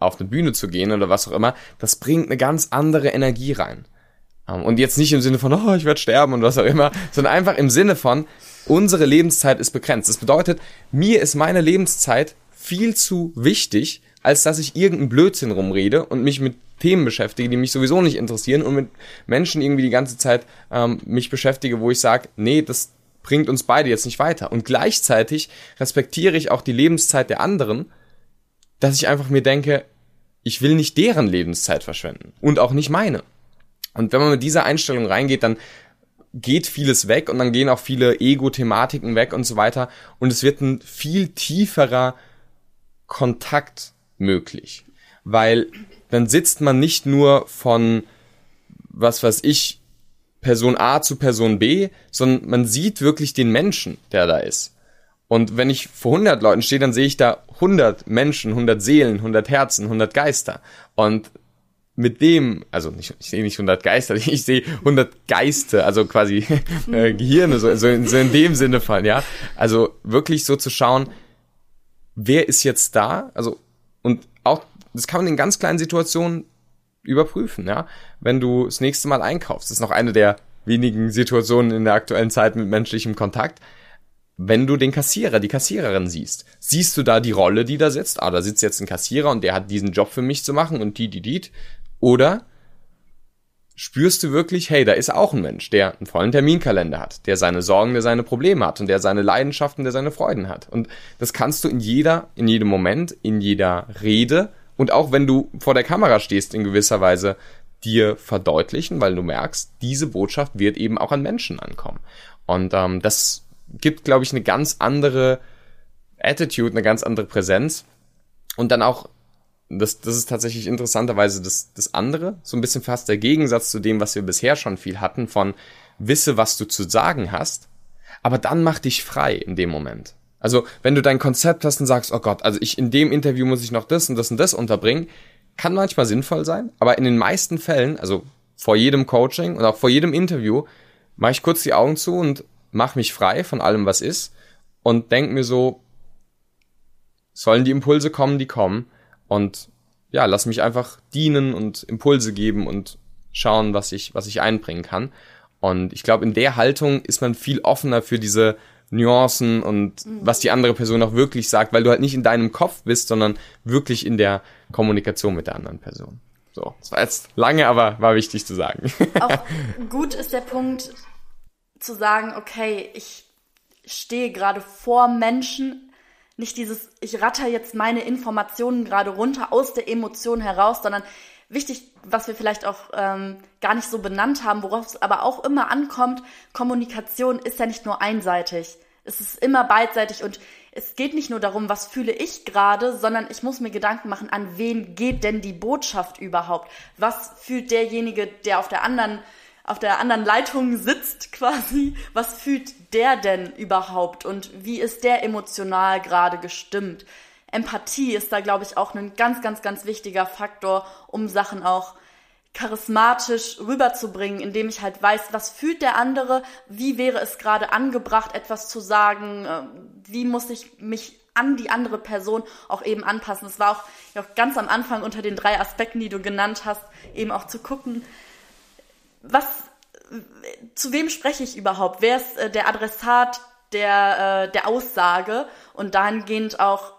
auf eine Bühne zu gehen oder was auch immer, das bringt eine ganz andere Energie rein. Ähm, und jetzt nicht im Sinne von, oh, ich werde sterben und was auch immer, sondern einfach im Sinne von, unsere Lebenszeit ist begrenzt. Das bedeutet, mir ist meine Lebenszeit viel zu wichtig, als dass ich irgendeinen Blödsinn rumrede und mich mit Themen beschäftige, die mich sowieso nicht interessieren und mit Menschen irgendwie die ganze Zeit ähm, mich beschäftige, wo ich sage, nee, das bringt uns beide jetzt nicht weiter. Und gleichzeitig respektiere ich auch die Lebenszeit der anderen dass ich einfach mir denke, ich will nicht deren Lebenszeit verschwenden und auch nicht meine. Und wenn man mit dieser Einstellung reingeht, dann geht vieles weg und dann gehen auch viele Ego-Thematiken weg und so weiter und es wird ein viel tieferer Kontakt möglich, weil dann sitzt man nicht nur von was weiß ich Person A zu Person B, sondern man sieht wirklich den Menschen, der da ist. Und wenn ich vor 100 Leuten stehe, dann sehe ich da 100 Menschen, 100 Seelen, 100 Herzen, 100 Geister. Und mit dem, also nicht, ich sehe nicht 100 Geister, ich sehe 100 Geiste, also quasi äh, Gehirne, so, so, in, so in dem Sinne von, ja. Also wirklich so zu schauen, wer ist jetzt da? Also, und auch, das kann man in ganz kleinen Situationen überprüfen, ja. Wenn du das nächste Mal einkaufst, das ist noch eine der wenigen Situationen in der aktuellen Zeit mit menschlichem Kontakt. Wenn du den Kassierer, die Kassiererin siehst, siehst du da die Rolle, die da sitzt? Ah, da sitzt jetzt ein Kassierer und der hat diesen Job für mich zu machen und die, die, die. Oder spürst du wirklich, hey, da ist auch ein Mensch, der einen vollen Terminkalender hat, der seine Sorgen, der seine Probleme hat und der seine Leidenschaften, der seine Freuden hat. Und das kannst du in jeder, in jedem Moment, in jeder Rede und auch wenn du vor der Kamera stehst in gewisser Weise dir verdeutlichen, weil du merkst, diese Botschaft wird eben auch an Menschen ankommen. Und ähm, das gibt, glaube ich, eine ganz andere Attitude, eine ganz andere Präsenz. Und dann auch das, das ist tatsächlich interessanterweise das, das andere, so ein bisschen fast der Gegensatz zu dem, was wir bisher schon viel hatten, von wisse, was du zu sagen hast, aber dann mach dich frei in dem Moment. Also, wenn du dein Konzept hast und sagst, oh Gott, also ich in dem Interview muss ich noch das und das und das unterbringen, kann manchmal sinnvoll sein, aber in den meisten Fällen, also vor jedem Coaching und auch vor jedem Interview, mache ich kurz die Augen zu und mach mich frei von allem, was ist und denk mir so, sollen die Impulse kommen, die kommen und ja, lass mich einfach dienen und Impulse geben und schauen, was ich, was ich einbringen kann. Und ich glaube, in der Haltung ist man viel offener für diese Nuancen und mhm. was die andere Person auch wirklich sagt, weil du halt nicht in deinem Kopf bist, sondern wirklich in der Kommunikation mit der anderen Person. So, das war jetzt lange, aber war wichtig zu sagen. Auch gut ist der Punkt zu sagen, okay, ich stehe gerade vor Menschen, nicht dieses, ich ratter jetzt meine Informationen gerade runter aus der Emotion heraus, sondern wichtig, was wir vielleicht auch ähm, gar nicht so benannt haben, worauf es aber auch immer ankommt, Kommunikation ist ja nicht nur einseitig. Es ist immer beidseitig und es geht nicht nur darum, was fühle ich gerade, sondern ich muss mir Gedanken machen, an wen geht denn die Botschaft überhaupt? Was fühlt derjenige, der auf der anderen auf der anderen Leitung sitzt quasi, was fühlt der denn überhaupt und wie ist der emotional gerade gestimmt? Empathie ist da, glaube ich, auch ein ganz, ganz, ganz wichtiger Faktor, um Sachen auch charismatisch rüberzubringen, indem ich halt weiß, was fühlt der andere, wie wäre es gerade angebracht, etwas zu sagen, äh, wie muss ich mich an die andere Person auch eben anpassen. Das war auch, auch ganz am Anfang unter den drei Aspekten, die du genannt hast, eben auch zu gucken, was, zu wem spreche ich überhaupt? Wer ist äh, der Adressat der, äh, der Aussage? Und dahingehend auch,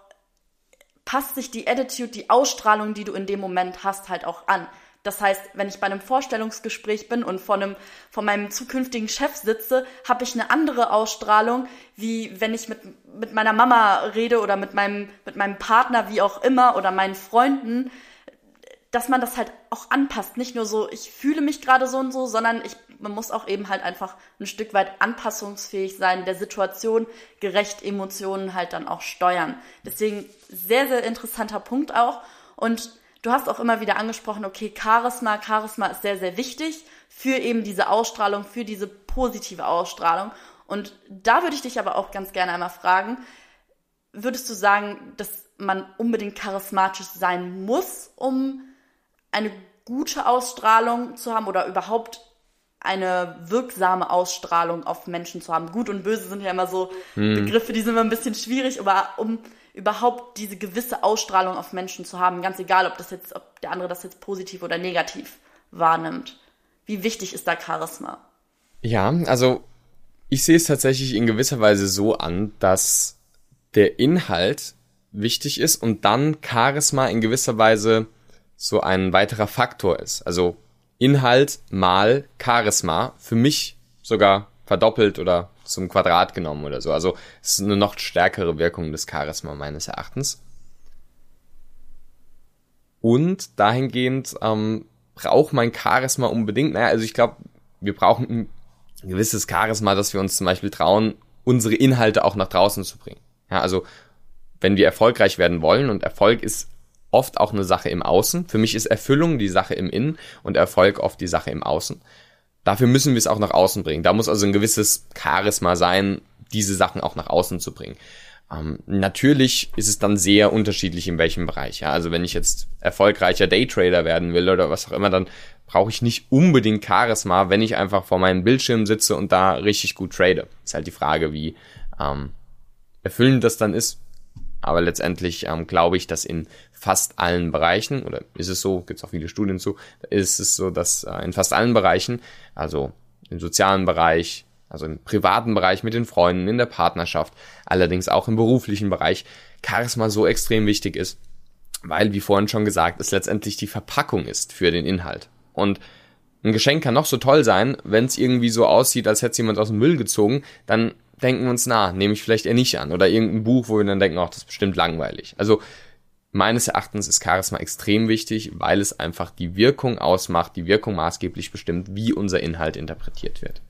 passt sich die Attitude, die Ausstrahlung, die du in dem Moment hast, halt auch an. Das heißt, wenn ich bei einem Vorstellungsgespräch bin und vor, einem, vor meinem zukünftigen Chef sitze, habe ich eine andere Ausstrahlung, wie wenn ich mit, mit meiner Mama rede oder mit meinem, mit meinem Partner, wie auch immer, oder meinen Freunden dass man das halt auch anpasst. Nicht nur so, ich fühle mich gerade so und so, sondern ich, man muss auch eben halt einfach ein Stück weit anpassungsfähig sein, der Situation gerecht Emotionen halt dann auch steuern. Deswegen sehr, sehr interessanter Punkt auch. Und du hast auch immer wieder angesprochen, okay, Charisma, Charisma ist sehr, sehr wichtig für eben diese Ausstrahlung, für diese positive Ausstrahlung. Und da würde ich dich aber auch ganz gerne einmal fragen, würdest du sagen, dass man unbedingt charismatisch sein muss, um eine gute Ausstrahlung zu haben oder überhaupt eine wirksame Ausstrahlung auf Menschen zu haben. Gut und böse sind ja immer so hm. Begriffe, die sind immer ein bisschen schwierig, aber um überhaupt diese gewisse Ausstrahlung auf Menschen zu haben, ganz egal, ob das jetzt, ob der andere das jetzt positiv oder negativ wahrnimmt. Wie wichtig ist da Charisma? Ja, also ich sehe es tatsächlich in gewisser Weise so an, dass der Inhalt wichtig ist und dann Charisma in gewisser Weise so ein weiterer Faktor ist. Also Inhalt mal Charisma für mich sogar verdoppelt oder zum Quadrat genommen oder so. Also es ist eine noch stärkere Wirkung des Charisma meines Erachtens. Und dahingehend ähm, braucht mein Charisma unbedingt. Naja, also ich glaube, wir brauchen ein gewisses Charisma, dass wir uns zum Beispiel trauen, unsere Inhalte auch nach draußen zu bringen. Ja, also wenn wir erfolgreich werden wollen und Erfolg ist oft auch eine Sache im Außen. Für mich ist Erfüllung die Sache im Innen und Erfolg oft die Sache im Außen. Dafür müssen wir es auch nach außen bringen. Da muss also ein gewisses Charisma sein, diese Sachen auch nach außen zu bringen. Ähm, natürlich ist es dann sehr unterschiedlich in welchem Bereich. Ja? Also wenn ich jetzt erfolgreicher Daytrader werden will oder was auch immer, dann brauche ich nicht unbedingt Charisma, wenn ich einfach vor meinem Bildschirm sitze und da richtig gut trade. Ist halt die Frage, wie ähm, erfüllend das dann ist Aber letztendlich ähm, glaube ich, dass in fast allen Bereichen, oder ist es so, gibt es auch viele Studien zu, ist es so, dass äh, in fast allen Bereichen, also im sozialen Bereich, also im privaten Bereich mit den Freunden, in der Partnerschaft, allerdings auch im beruflichen Bereich, Charisma so extrem wichtig ist, weil, wie vorhin schon gesagt, es letztendlich die Verpackung ist für den Inhalt. Und ein Geschenk kann noch so toll sein, wenn es irgendwie so aussieht, als hätte es jemand aus dem Müll gezogen, dann denken wir uns, na, nehme ich vielleicht eher nicht an. Oder irgendein Buch, wo wir dann denken, ach, das ist bestimmt langweilig. Also meines Erachtens ist Charisma extrem wichtig, weil es einfach die Wirkung ausmacht, die Wirkung maßgeblich bestimmt, wie unser Inhalt interpretiert wird.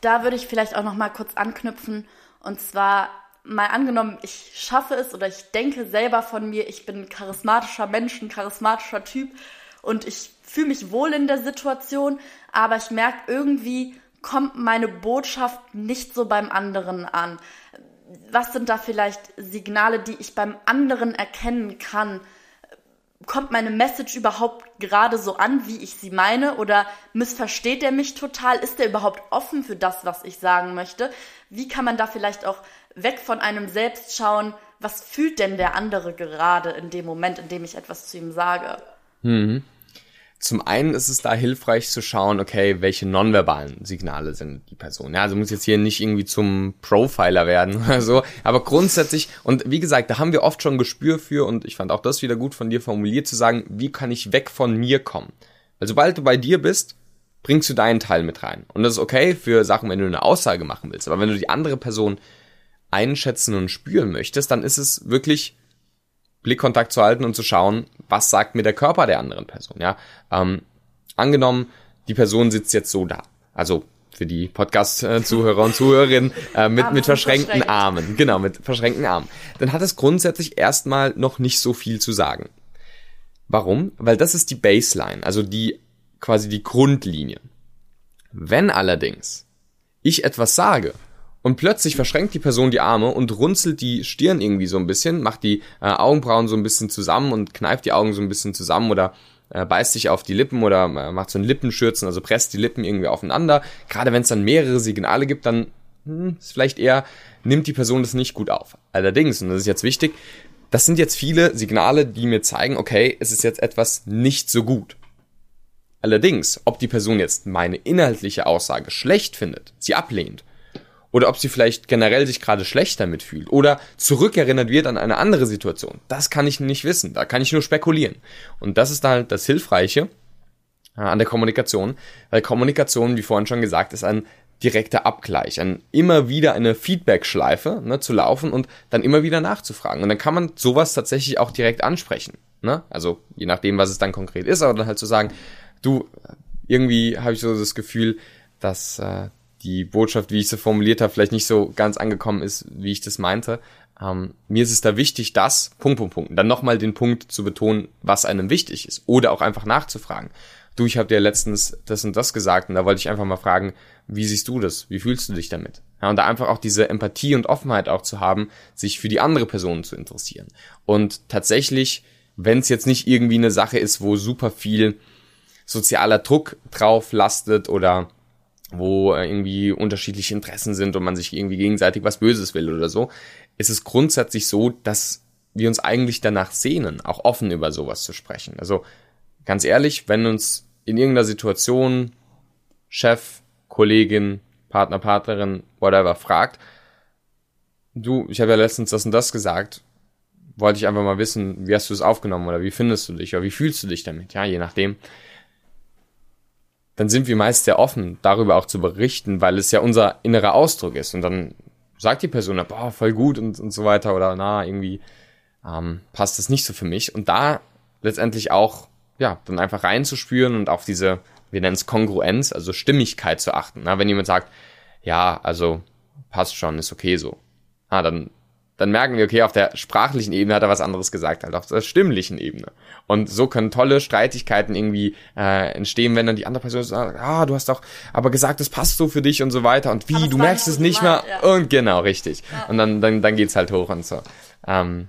Da würde ich vielleicht auch noch mal kurz anknüpfen und zwar mal angenommen, ich schaffe es oder ich denke selber von mir, ich bin ein charismatischer Mensch, ein charismatischer Typ und ich fühle mich wohl in der Situation, aber ich merke irgendwie kommt meine Botschaft nicht so beim anderen an. Was sind da vielleicht Signale, die ich beim anderen erkennen kann? Kommt meine Message überhaupt gerade so an, wie ich sie meine? Oder missversteht er mich total? Ist er überhaupt offen für das, was ich sagen möchte? Wie kann man da vielleicht auch weg von einem selbst schauen, was fühlt denn der andere gerade in dem Moment, in dem ich etwas zu ihm sage? Mhm. Zum einen ist es da hilfreich zu schauen, okay, welche nonverbalen Signale sind die Person. Ja, also muss jetzt hier nicht irgendwie zum Profiler werden oder so, aber grundsätzlich, und wie gesagt, da haben wir oft schon Gespür für und ich fand auch das wieder gut von dir formuliert, zu sagen, wie kann ich weg von mir kommen? Weil sobald du bei dir bist, bringst du deinen Teil mit rein. Und das ist okay für Sachen, wenn du eine Aussage machen willst. Aber wenn du die andere Person einschätzen und spüren möchtest, dann ist es wirklich Blickkontakt zu halten und zu schauen, was sagt mir der Körper der anderen Person. Ja, ähm, angenommen, die Person sitzt jetzt so da, also für die Podcast-Zuhörer und Zuhörerinnen äh, mit, mit verschränkten Armen. Genau, mit verschränkten Armen. Dann hat es grundsätzlich erstmal noch nicht so viel zu sagen. Warum? Weil das ist die Baseline, also die quasi die Grundlinie. Wenn allerdings ich etwas sage und plötzlich verschränkt die Person die Arme und runzelt die Stirn irgendwie so ein bisschen, macht die äh, Augenbrauen so ein bisschen zusammen und kneift die Augen so ein bisschen zusammen oder äh, beißt sich auf die Lippen oder äh, macht so ein Lippenschürzen, also presst die Lippen irgendwie aufeinander. Gerade wenn es dann mehrere Signale gibt, dann hm, ist vielleicht eher, nimmt die Person das nicht gut auf. Allerdings, und das ist jetzt wichtig, das sind jetzt viele Signale, die mir zeigen, okay, es ist jetzt etwas nicht so gut. Allerdings, ob die Person jetzt meine inhaltliche Aussage schlecht findet, sie ablehnt, oder ob sie vielleicht generell sich gerade schlecht damit fühlt oder zurückerinnert wird an eine andere Situation. Das kann ich nicht wissen. Da kann ich nur spekulieren. Und das ist halt das Hilfreiche äh, an der Kommunikation, weil Kommunikation, wie vorhin schon gesagt, ist ein direkter Abgleich, ein immer wieder eine Feedback-Schleife ne, zu laufen und dann immer wieder nachzufragen. Und dann kann man sowas tatsächlich auch direkt ansprechen. Ne? Also je nachdem, was es dann konkret ist, aber dann halt zu sagen, du, irgendwie habe ich so das Gefühl, dass äh, die Botschaft, wie ich sie formuliert habe, vielleicht nicht so ganz angekommen ist, wie ich das meinte. Ähm, mir ist es da wichtig, das, Punkt, Punkt, Punkt, dann nochmal den Punkt zu betonen, was einem wichtig ist. Oder auch einfach nachzufragen. Du, ich habe dir letztens das und das gesagt und da wollte ich einfach mal fragen, wie siehst du das? Wie fühlst du dich damit? Ja, und da einfach auch diese Empathie und Offenheit auch zu haben, sich für die andere Person zu interessieren. Und tatsächlich, wenn es jetzt nicht irgendwie eine Sache ist, wo super viel sozialer Druck drauf lastet oder wo äh, irgendwie unterschiedliche Interessen sind und man sich irgendwie gegenseitig was Böses will oder so, ist es grundsätzlich so, dass wir uns eigentlich danach sehnen, auch offen über sowas zu sprechen. Also ganz ehrlich, wenn uns in irgendeiner Situation Chef, Kollegin, Partner, Partnerin, whatever fragt, du, ich habe ja letztens das und das gesagt, wollte ich einfach mal wissen, wie hast du es aufgenommen oder wie findest du dich oder wie fühlst du dich damit, ja, je nachdem dann sind wir meist sehr offen, darüber auch zu berichten, weil es ja unser innerer Ausdruck ist. Und dann sagt die Person, boah, voll gut und, und so weiter oder na, irgendwie ähm, passt das nicht so für mich. Und da letztendlich auch, ja, dann einfach reinzuspüren und auf diese, wir nennen es Kongruenz, also Stimmigkeit zu achten. Na, wenn jemand sagt, ja, also passt schon, ist okay so. Ah, dann dann merken wir, okay, auf der sprachlichen Ebene hat er was anderes gesagt, halt auf der stimmlichen Ebene. Und so können tolle Streitigkeiten irgendwie äh, entstehen, wenn dann die andere Person sagt, ah, du hast doch aber gesagt, es passt so für dich und so weiter. Und wie, du merkst es nicht mehr. Ja. Und genau, richtig. Ja. Und dann, dann, dann geht's halt hoch und so. Ähm,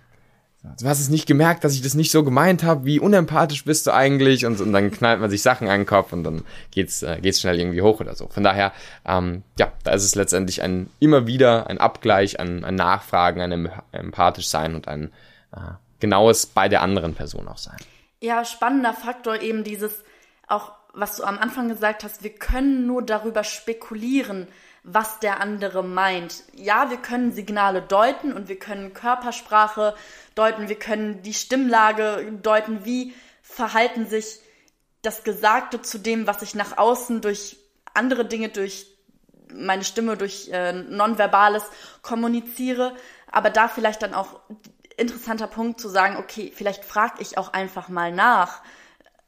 du hast es nicht gemerkt, dass ich das nicht so gemeint habe, wie unempathisch bist du eigentlich und, und dann knallt man sich Sachen an den Kopf und dann geht's äh, geht's schnell irgendwie hoch oder so. Von daher, ähm, ja, da ist es letztendlich ein immer wieder ein Abgleich, ein, ein Nachfragen, ein empathisch sein und ein äh, genaues bei der anderen Person auch sein. Ja, spannender Faktor eben dieses auch was du am Anfang gesagt hast, wir können nur darüber spekulieren, was der andere meint. Ja, wir können Signale deuten und wir können Körpersprache deuten, wir können die Stimmlage deuten, wie verhalten sich das Gesagte zu dem, was ich nach außen durch andere Dinge, durch meine Stimme, durch äh, Nonverbales kommuniziere. Aber da vielleicht dann auch interessanter Punkt zu sagen, okay, vielleicht frage ich auch einfach mal nach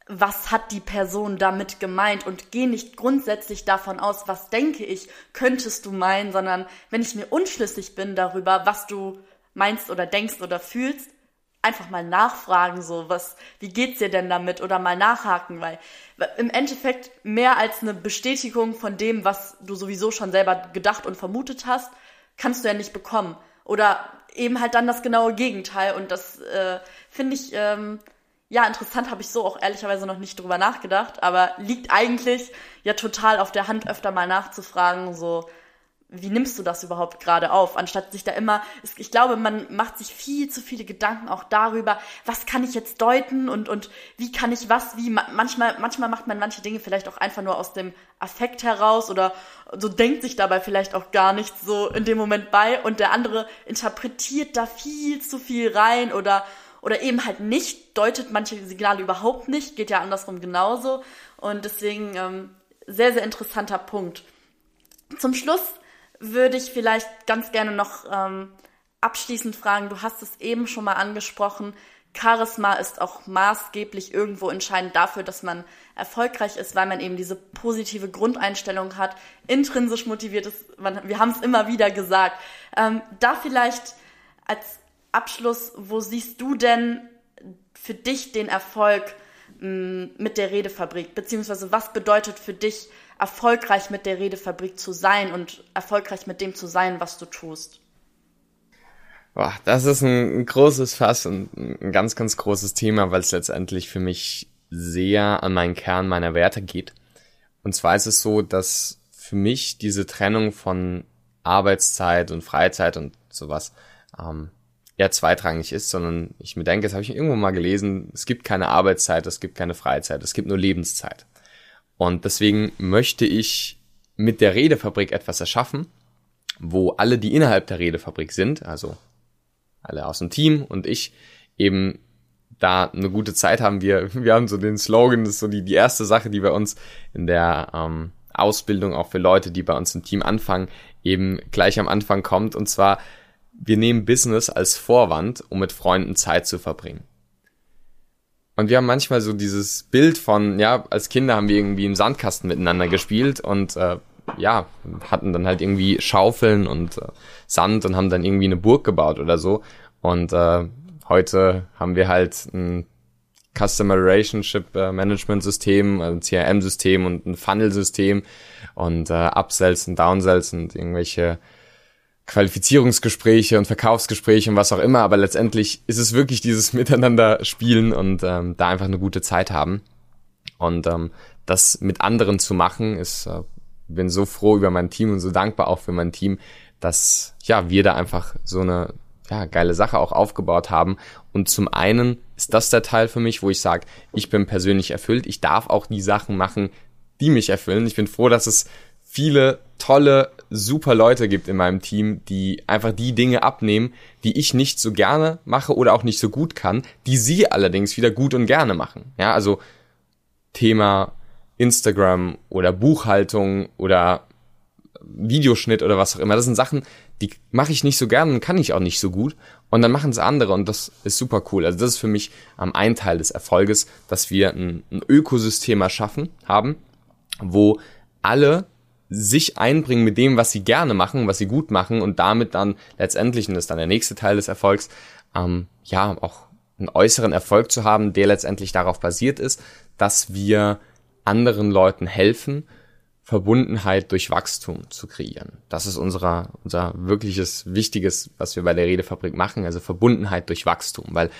was hat die Person damit gemeint? Und geh nicht grundsätzlich davon aus, was denke ich, könntest du meinen, sondern wenn ich mir unschlüssig bin darüber, was du meinst oder denkst oder fühlst, einfach mal nachfragen, so, was, wie geht's dir denn damit? Oder mal nachhaken, weil im Endeffekt mehr als eine Bestätigung von dem, was du sowieso schon selber gedacht und vermutet hast, kannst du ja nicht bekommen. Oder eben halt dann das genaue Gegenteil. Und das äh, finde ich, ähm, ja, interessant habe ich so auch ehrlicherweise noch nicht drüber nachgedacht, aber liegt eigentlich ja total auf der Hand, öfter mal nachzufragen, so, wie nimmst du das überhaupt gerade auf, anstatt sich da immer, ich glaube, man macht sich viel zu viele Gedanken auch darüber, was kann ich jetzt deuten und, und wie kann ich was, wie, manchmal, manchmal macht man manche Dinge vielleicht auch einfach nur aus dem Affekt heraus oder so denkt sich dabei vielleicht auch gar nichts so in dem Moment bei und der andere interpretiert da viel zu viel rein oder oder eben halt nicht, deutet manche Signale überhaupt nicht, geht ja andersrum genauso. Und deswegen ähm, sehr, sehr interessanter Punkt. Zum Schluss würde ich vielleicht ganz gerne noch ähm, abschließend fragen, du hast es eben schon mal angesprochen, Charisma ist auch maßgeblich irgendwo entscheidend dafür, dass man erfolgreich ist, weil man eben diese positive Grundeinstellung hat, intrinsisch motiviert ist. Wir haben es immer wieder gesagt. Ähm, da vielleicht als Abschluss, wo siehst du denn für dich den Erfolg mm, mit der Redefabrik? Beziehungsweise was bedeutet für dich, erfolgreich mit der Redefabrik zu sein und erfolgreich mit dem zu sein, was du tust? Boah, das ist ein, großes Fass und ein ganz, ganz großes Thema, weil es letztendlich für mich sehr an meinen Kern meiner Werte geht. Und zwar ist es so, dass für mich diese Trennung von Arbeitszeit und Freizeit und sowas ähm, eher zweitrangig ist, sondern ich mir denke, das habe ich irgendwo mal gelesen, es gibt keine Arbeitszeit, es gibt keine Freizeit, es gibt nur Lebenszeit. Und deswegen möchte ich mit der Redefabrik etwas erschaffen, wo alle, die innerhalb der Redefabrik sind, also alle aus dem Team und ich, eben da eine gute Zeit haben. Wir, wir haben so den Slogan, das ist so die, die erste Sache, die bei uns in der ähm, Ausbildung auch für Leute, die bei uns im Team anfangen, eben gleich am Anfang kommt. Und zwar wir nehmen Business als Vorwand, um mit Freunden Zeit zu verbringen. Und wir haben manchmal so dieses Bild von, ja, als Kinder haben wir irgendwie im Sandkasten miteinander gespielt und äh, ja, hatten dann halt irgendwie Schaufeln und äh, Sand und haben dann irgendwie eine Burg gebaut oder so. Und äh, heute haben wir halt ein Customer Relationship äh, Management System, ein CRM System und ein Funnel System und äh, Upsells und Downsells und irgendwelche Qualifizierungsgespräche und Verkaufsgespräche und was auch immer, aber letztendlich ist es wirklich dieses Miteinander spielen und ähm, da einfach eine gute Zeit haben. Und ähm, das mit anderen zu machen, ist, äh, bin so froh über mein Team und so dankbar auch für mein Team, dass ja wir da einfach so eine ja, geile Sache auch aufgebaut haben. Und zum einen ist das der Teil für mich, wo ich sage, ich bin persönlich erfüllt, ich darf auch die Sachen machen, die mich erfüllen. Ich bin froh, dass es viele tolle, super Leute gibt in meinem Team, die einfach die Dinge abnehmen, die ich nicht so gerne mache oder auch nicht so gut kann, die sie allerdings wieder gut und gerne machen. Ja, also Thema Instagram oder Buchhaltung oder Videoschnitt oder was auch immer. Das sind Sachen, die mache ich nicht so gerne und kann ich auch nicht so gut. Und dann machen es andere und das ist super cool. Also das ist für mich am ein Teil des Erfolges, dass wir ein, ein Ökosystem erschaffen haben, wo alle sich einbringen mit dem, was sie gerne machen, was sie gut machen und damit dann letztendlich, und das ist dann der nächste Teil des Erfolgs, ähm, ja, auch einen äußeren Erfolg zu haben, der letztendlich darauf basiert ist, dass wir anderen Leuten helfen, Verbundenheit durch Wachstum zu kreieren. Das ist unser, unser wirkliches Wichtiges, was wir bei der Redefabrik machen, also Verbundenheit durch Wachstum, weil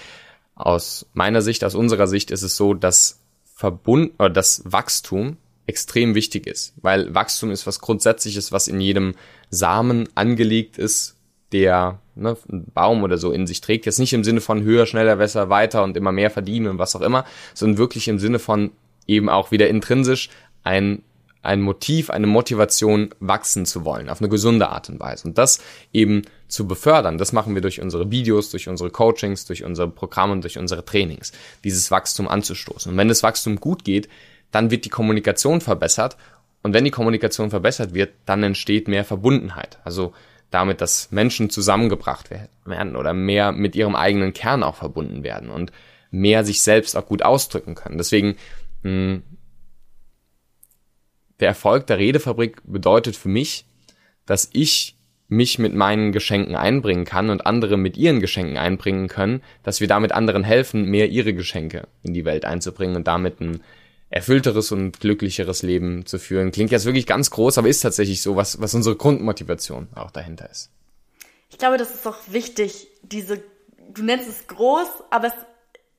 aus meiner Sicht, aus unserer Sicht ist es so, dass Verbund, oder das Wachstum extrem wichtig ist, weil Wachstum ist was Grundsätzliches, was in jedem Samen angelegt ist, der ne, ein Baum oder so in sich trägt. Jetzt nicht im Sinne von höher, schneller, besser, weiter und immer mehr verdienen und was auch immer, sondern wirklich im Sinne von eben auch wieder intrinsisch ein ein Motiv, eine Motivation, wachsen zu wollen, auf eine gesunde Art und Weise. Und das eben zu befördern, das machen wir durch unsere Videos, durch unsere Coachings, durch unsere Programme und durch unsere Trainings, dieses Wachstum anzustoßen. Und wenn das Wachstum gut geht, dann wird die Kommunikation verbessert. Und wenn die Kommunikation verbessert wird, dann entsteht mehr Verbundenheit. Also damit, dass Menschen zusammengebracht werden oder mehr mit ihrem eigenen Kern auch verbunden werden und mehr sich selbst auch gut ausdrücken können. Deswegen mh, hm, der Erfolg der Redefabrik bedeutet für mich, dass ich mich mit meinen Geschenken einbringen kann und andere mit ihren Geschenken einbringen können, dass wir damit anderen helfen, mehr ihre Geschenke in die Welt einzubringen und damit ein erfüllteres und glücklicheres Leben zu führen. Klingt jetzt wirklich ganz groß, aber ist tatsächlich so, was, was unsere Grundmotivation auch dahinter ist. Ich glaube, das ist auch wichtig, diese, du nennst es groß, aber es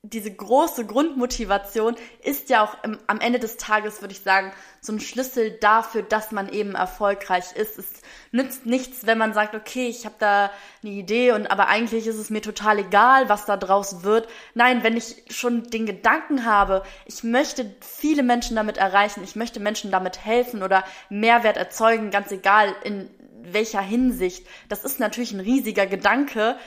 diese große Grundmotivation ist ja auch im, am Ende des Tages, würde ich sagen, so ein Schlüssel dafür, dass man eben erfolgreich ist. Es nützt nichts, wenn man sagt, okay, ich habe da eine Idee und aber eigentlich ist es mir total egal, was da draus wird. Nein, wenn ich schon den Gedanken habe, ich möchte viele Menschen damit erreichen, ich möchte Menschen damit helfen oder Mehrwert erzeugen, ganz egal in welcher Hinsicht. Das ist natürlich ein riesiger Gedanke,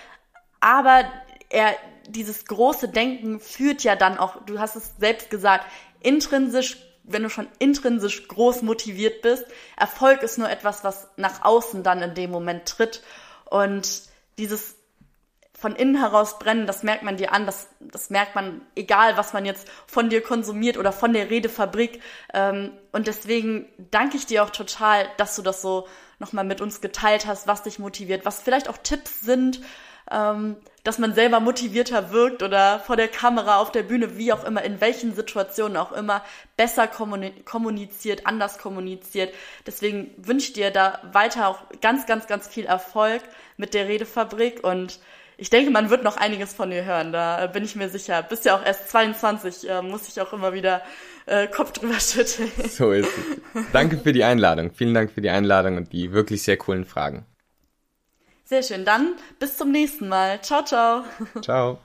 aber er dieses große Denken führt ja dann auch, du hast es selbst gesagt, intrinsisch, wenn du schon intrinsisch groß motiviert bist, Erfolg ist nur etwas, was nach außen dann in dem Moment tritt. Und dieses von innen heraus brennen, das merkt man dir an, das, das merkt man, egal was man jetzt von dir konsumiert oder von der Redefabrik. Ähm, und deswegen danke ich dir auch total, dass du das so nochmal mit uns geteilt hast, was dich motiviert, was vielleicht auch Tipps sind, ähm, dass man selber motivierter wirkt oder vor der Kamera, auf der Bühne, wie auch immer, in welchen Situationen auch immer, besser kommuniziert, anders kommuniziert. Deswegen wünsche ich dir da weiter auch ganz, ganz, ganz viel Erfolg mit der Redefabrik und ich denke, man wird noch einiges von dir hören, da bin ich mir sicher. Bist ja auch erst 22, äh, muss ich auch immer wieder äh, Kopf drüber schütteln. So ist es. Danke für die Einladung. Vielen Dank für die Einladung und die wirklich sehr coolen Fragen. Sehr schön. Dann bis zum nächsten Mal. Ciao, ciao. Ciao.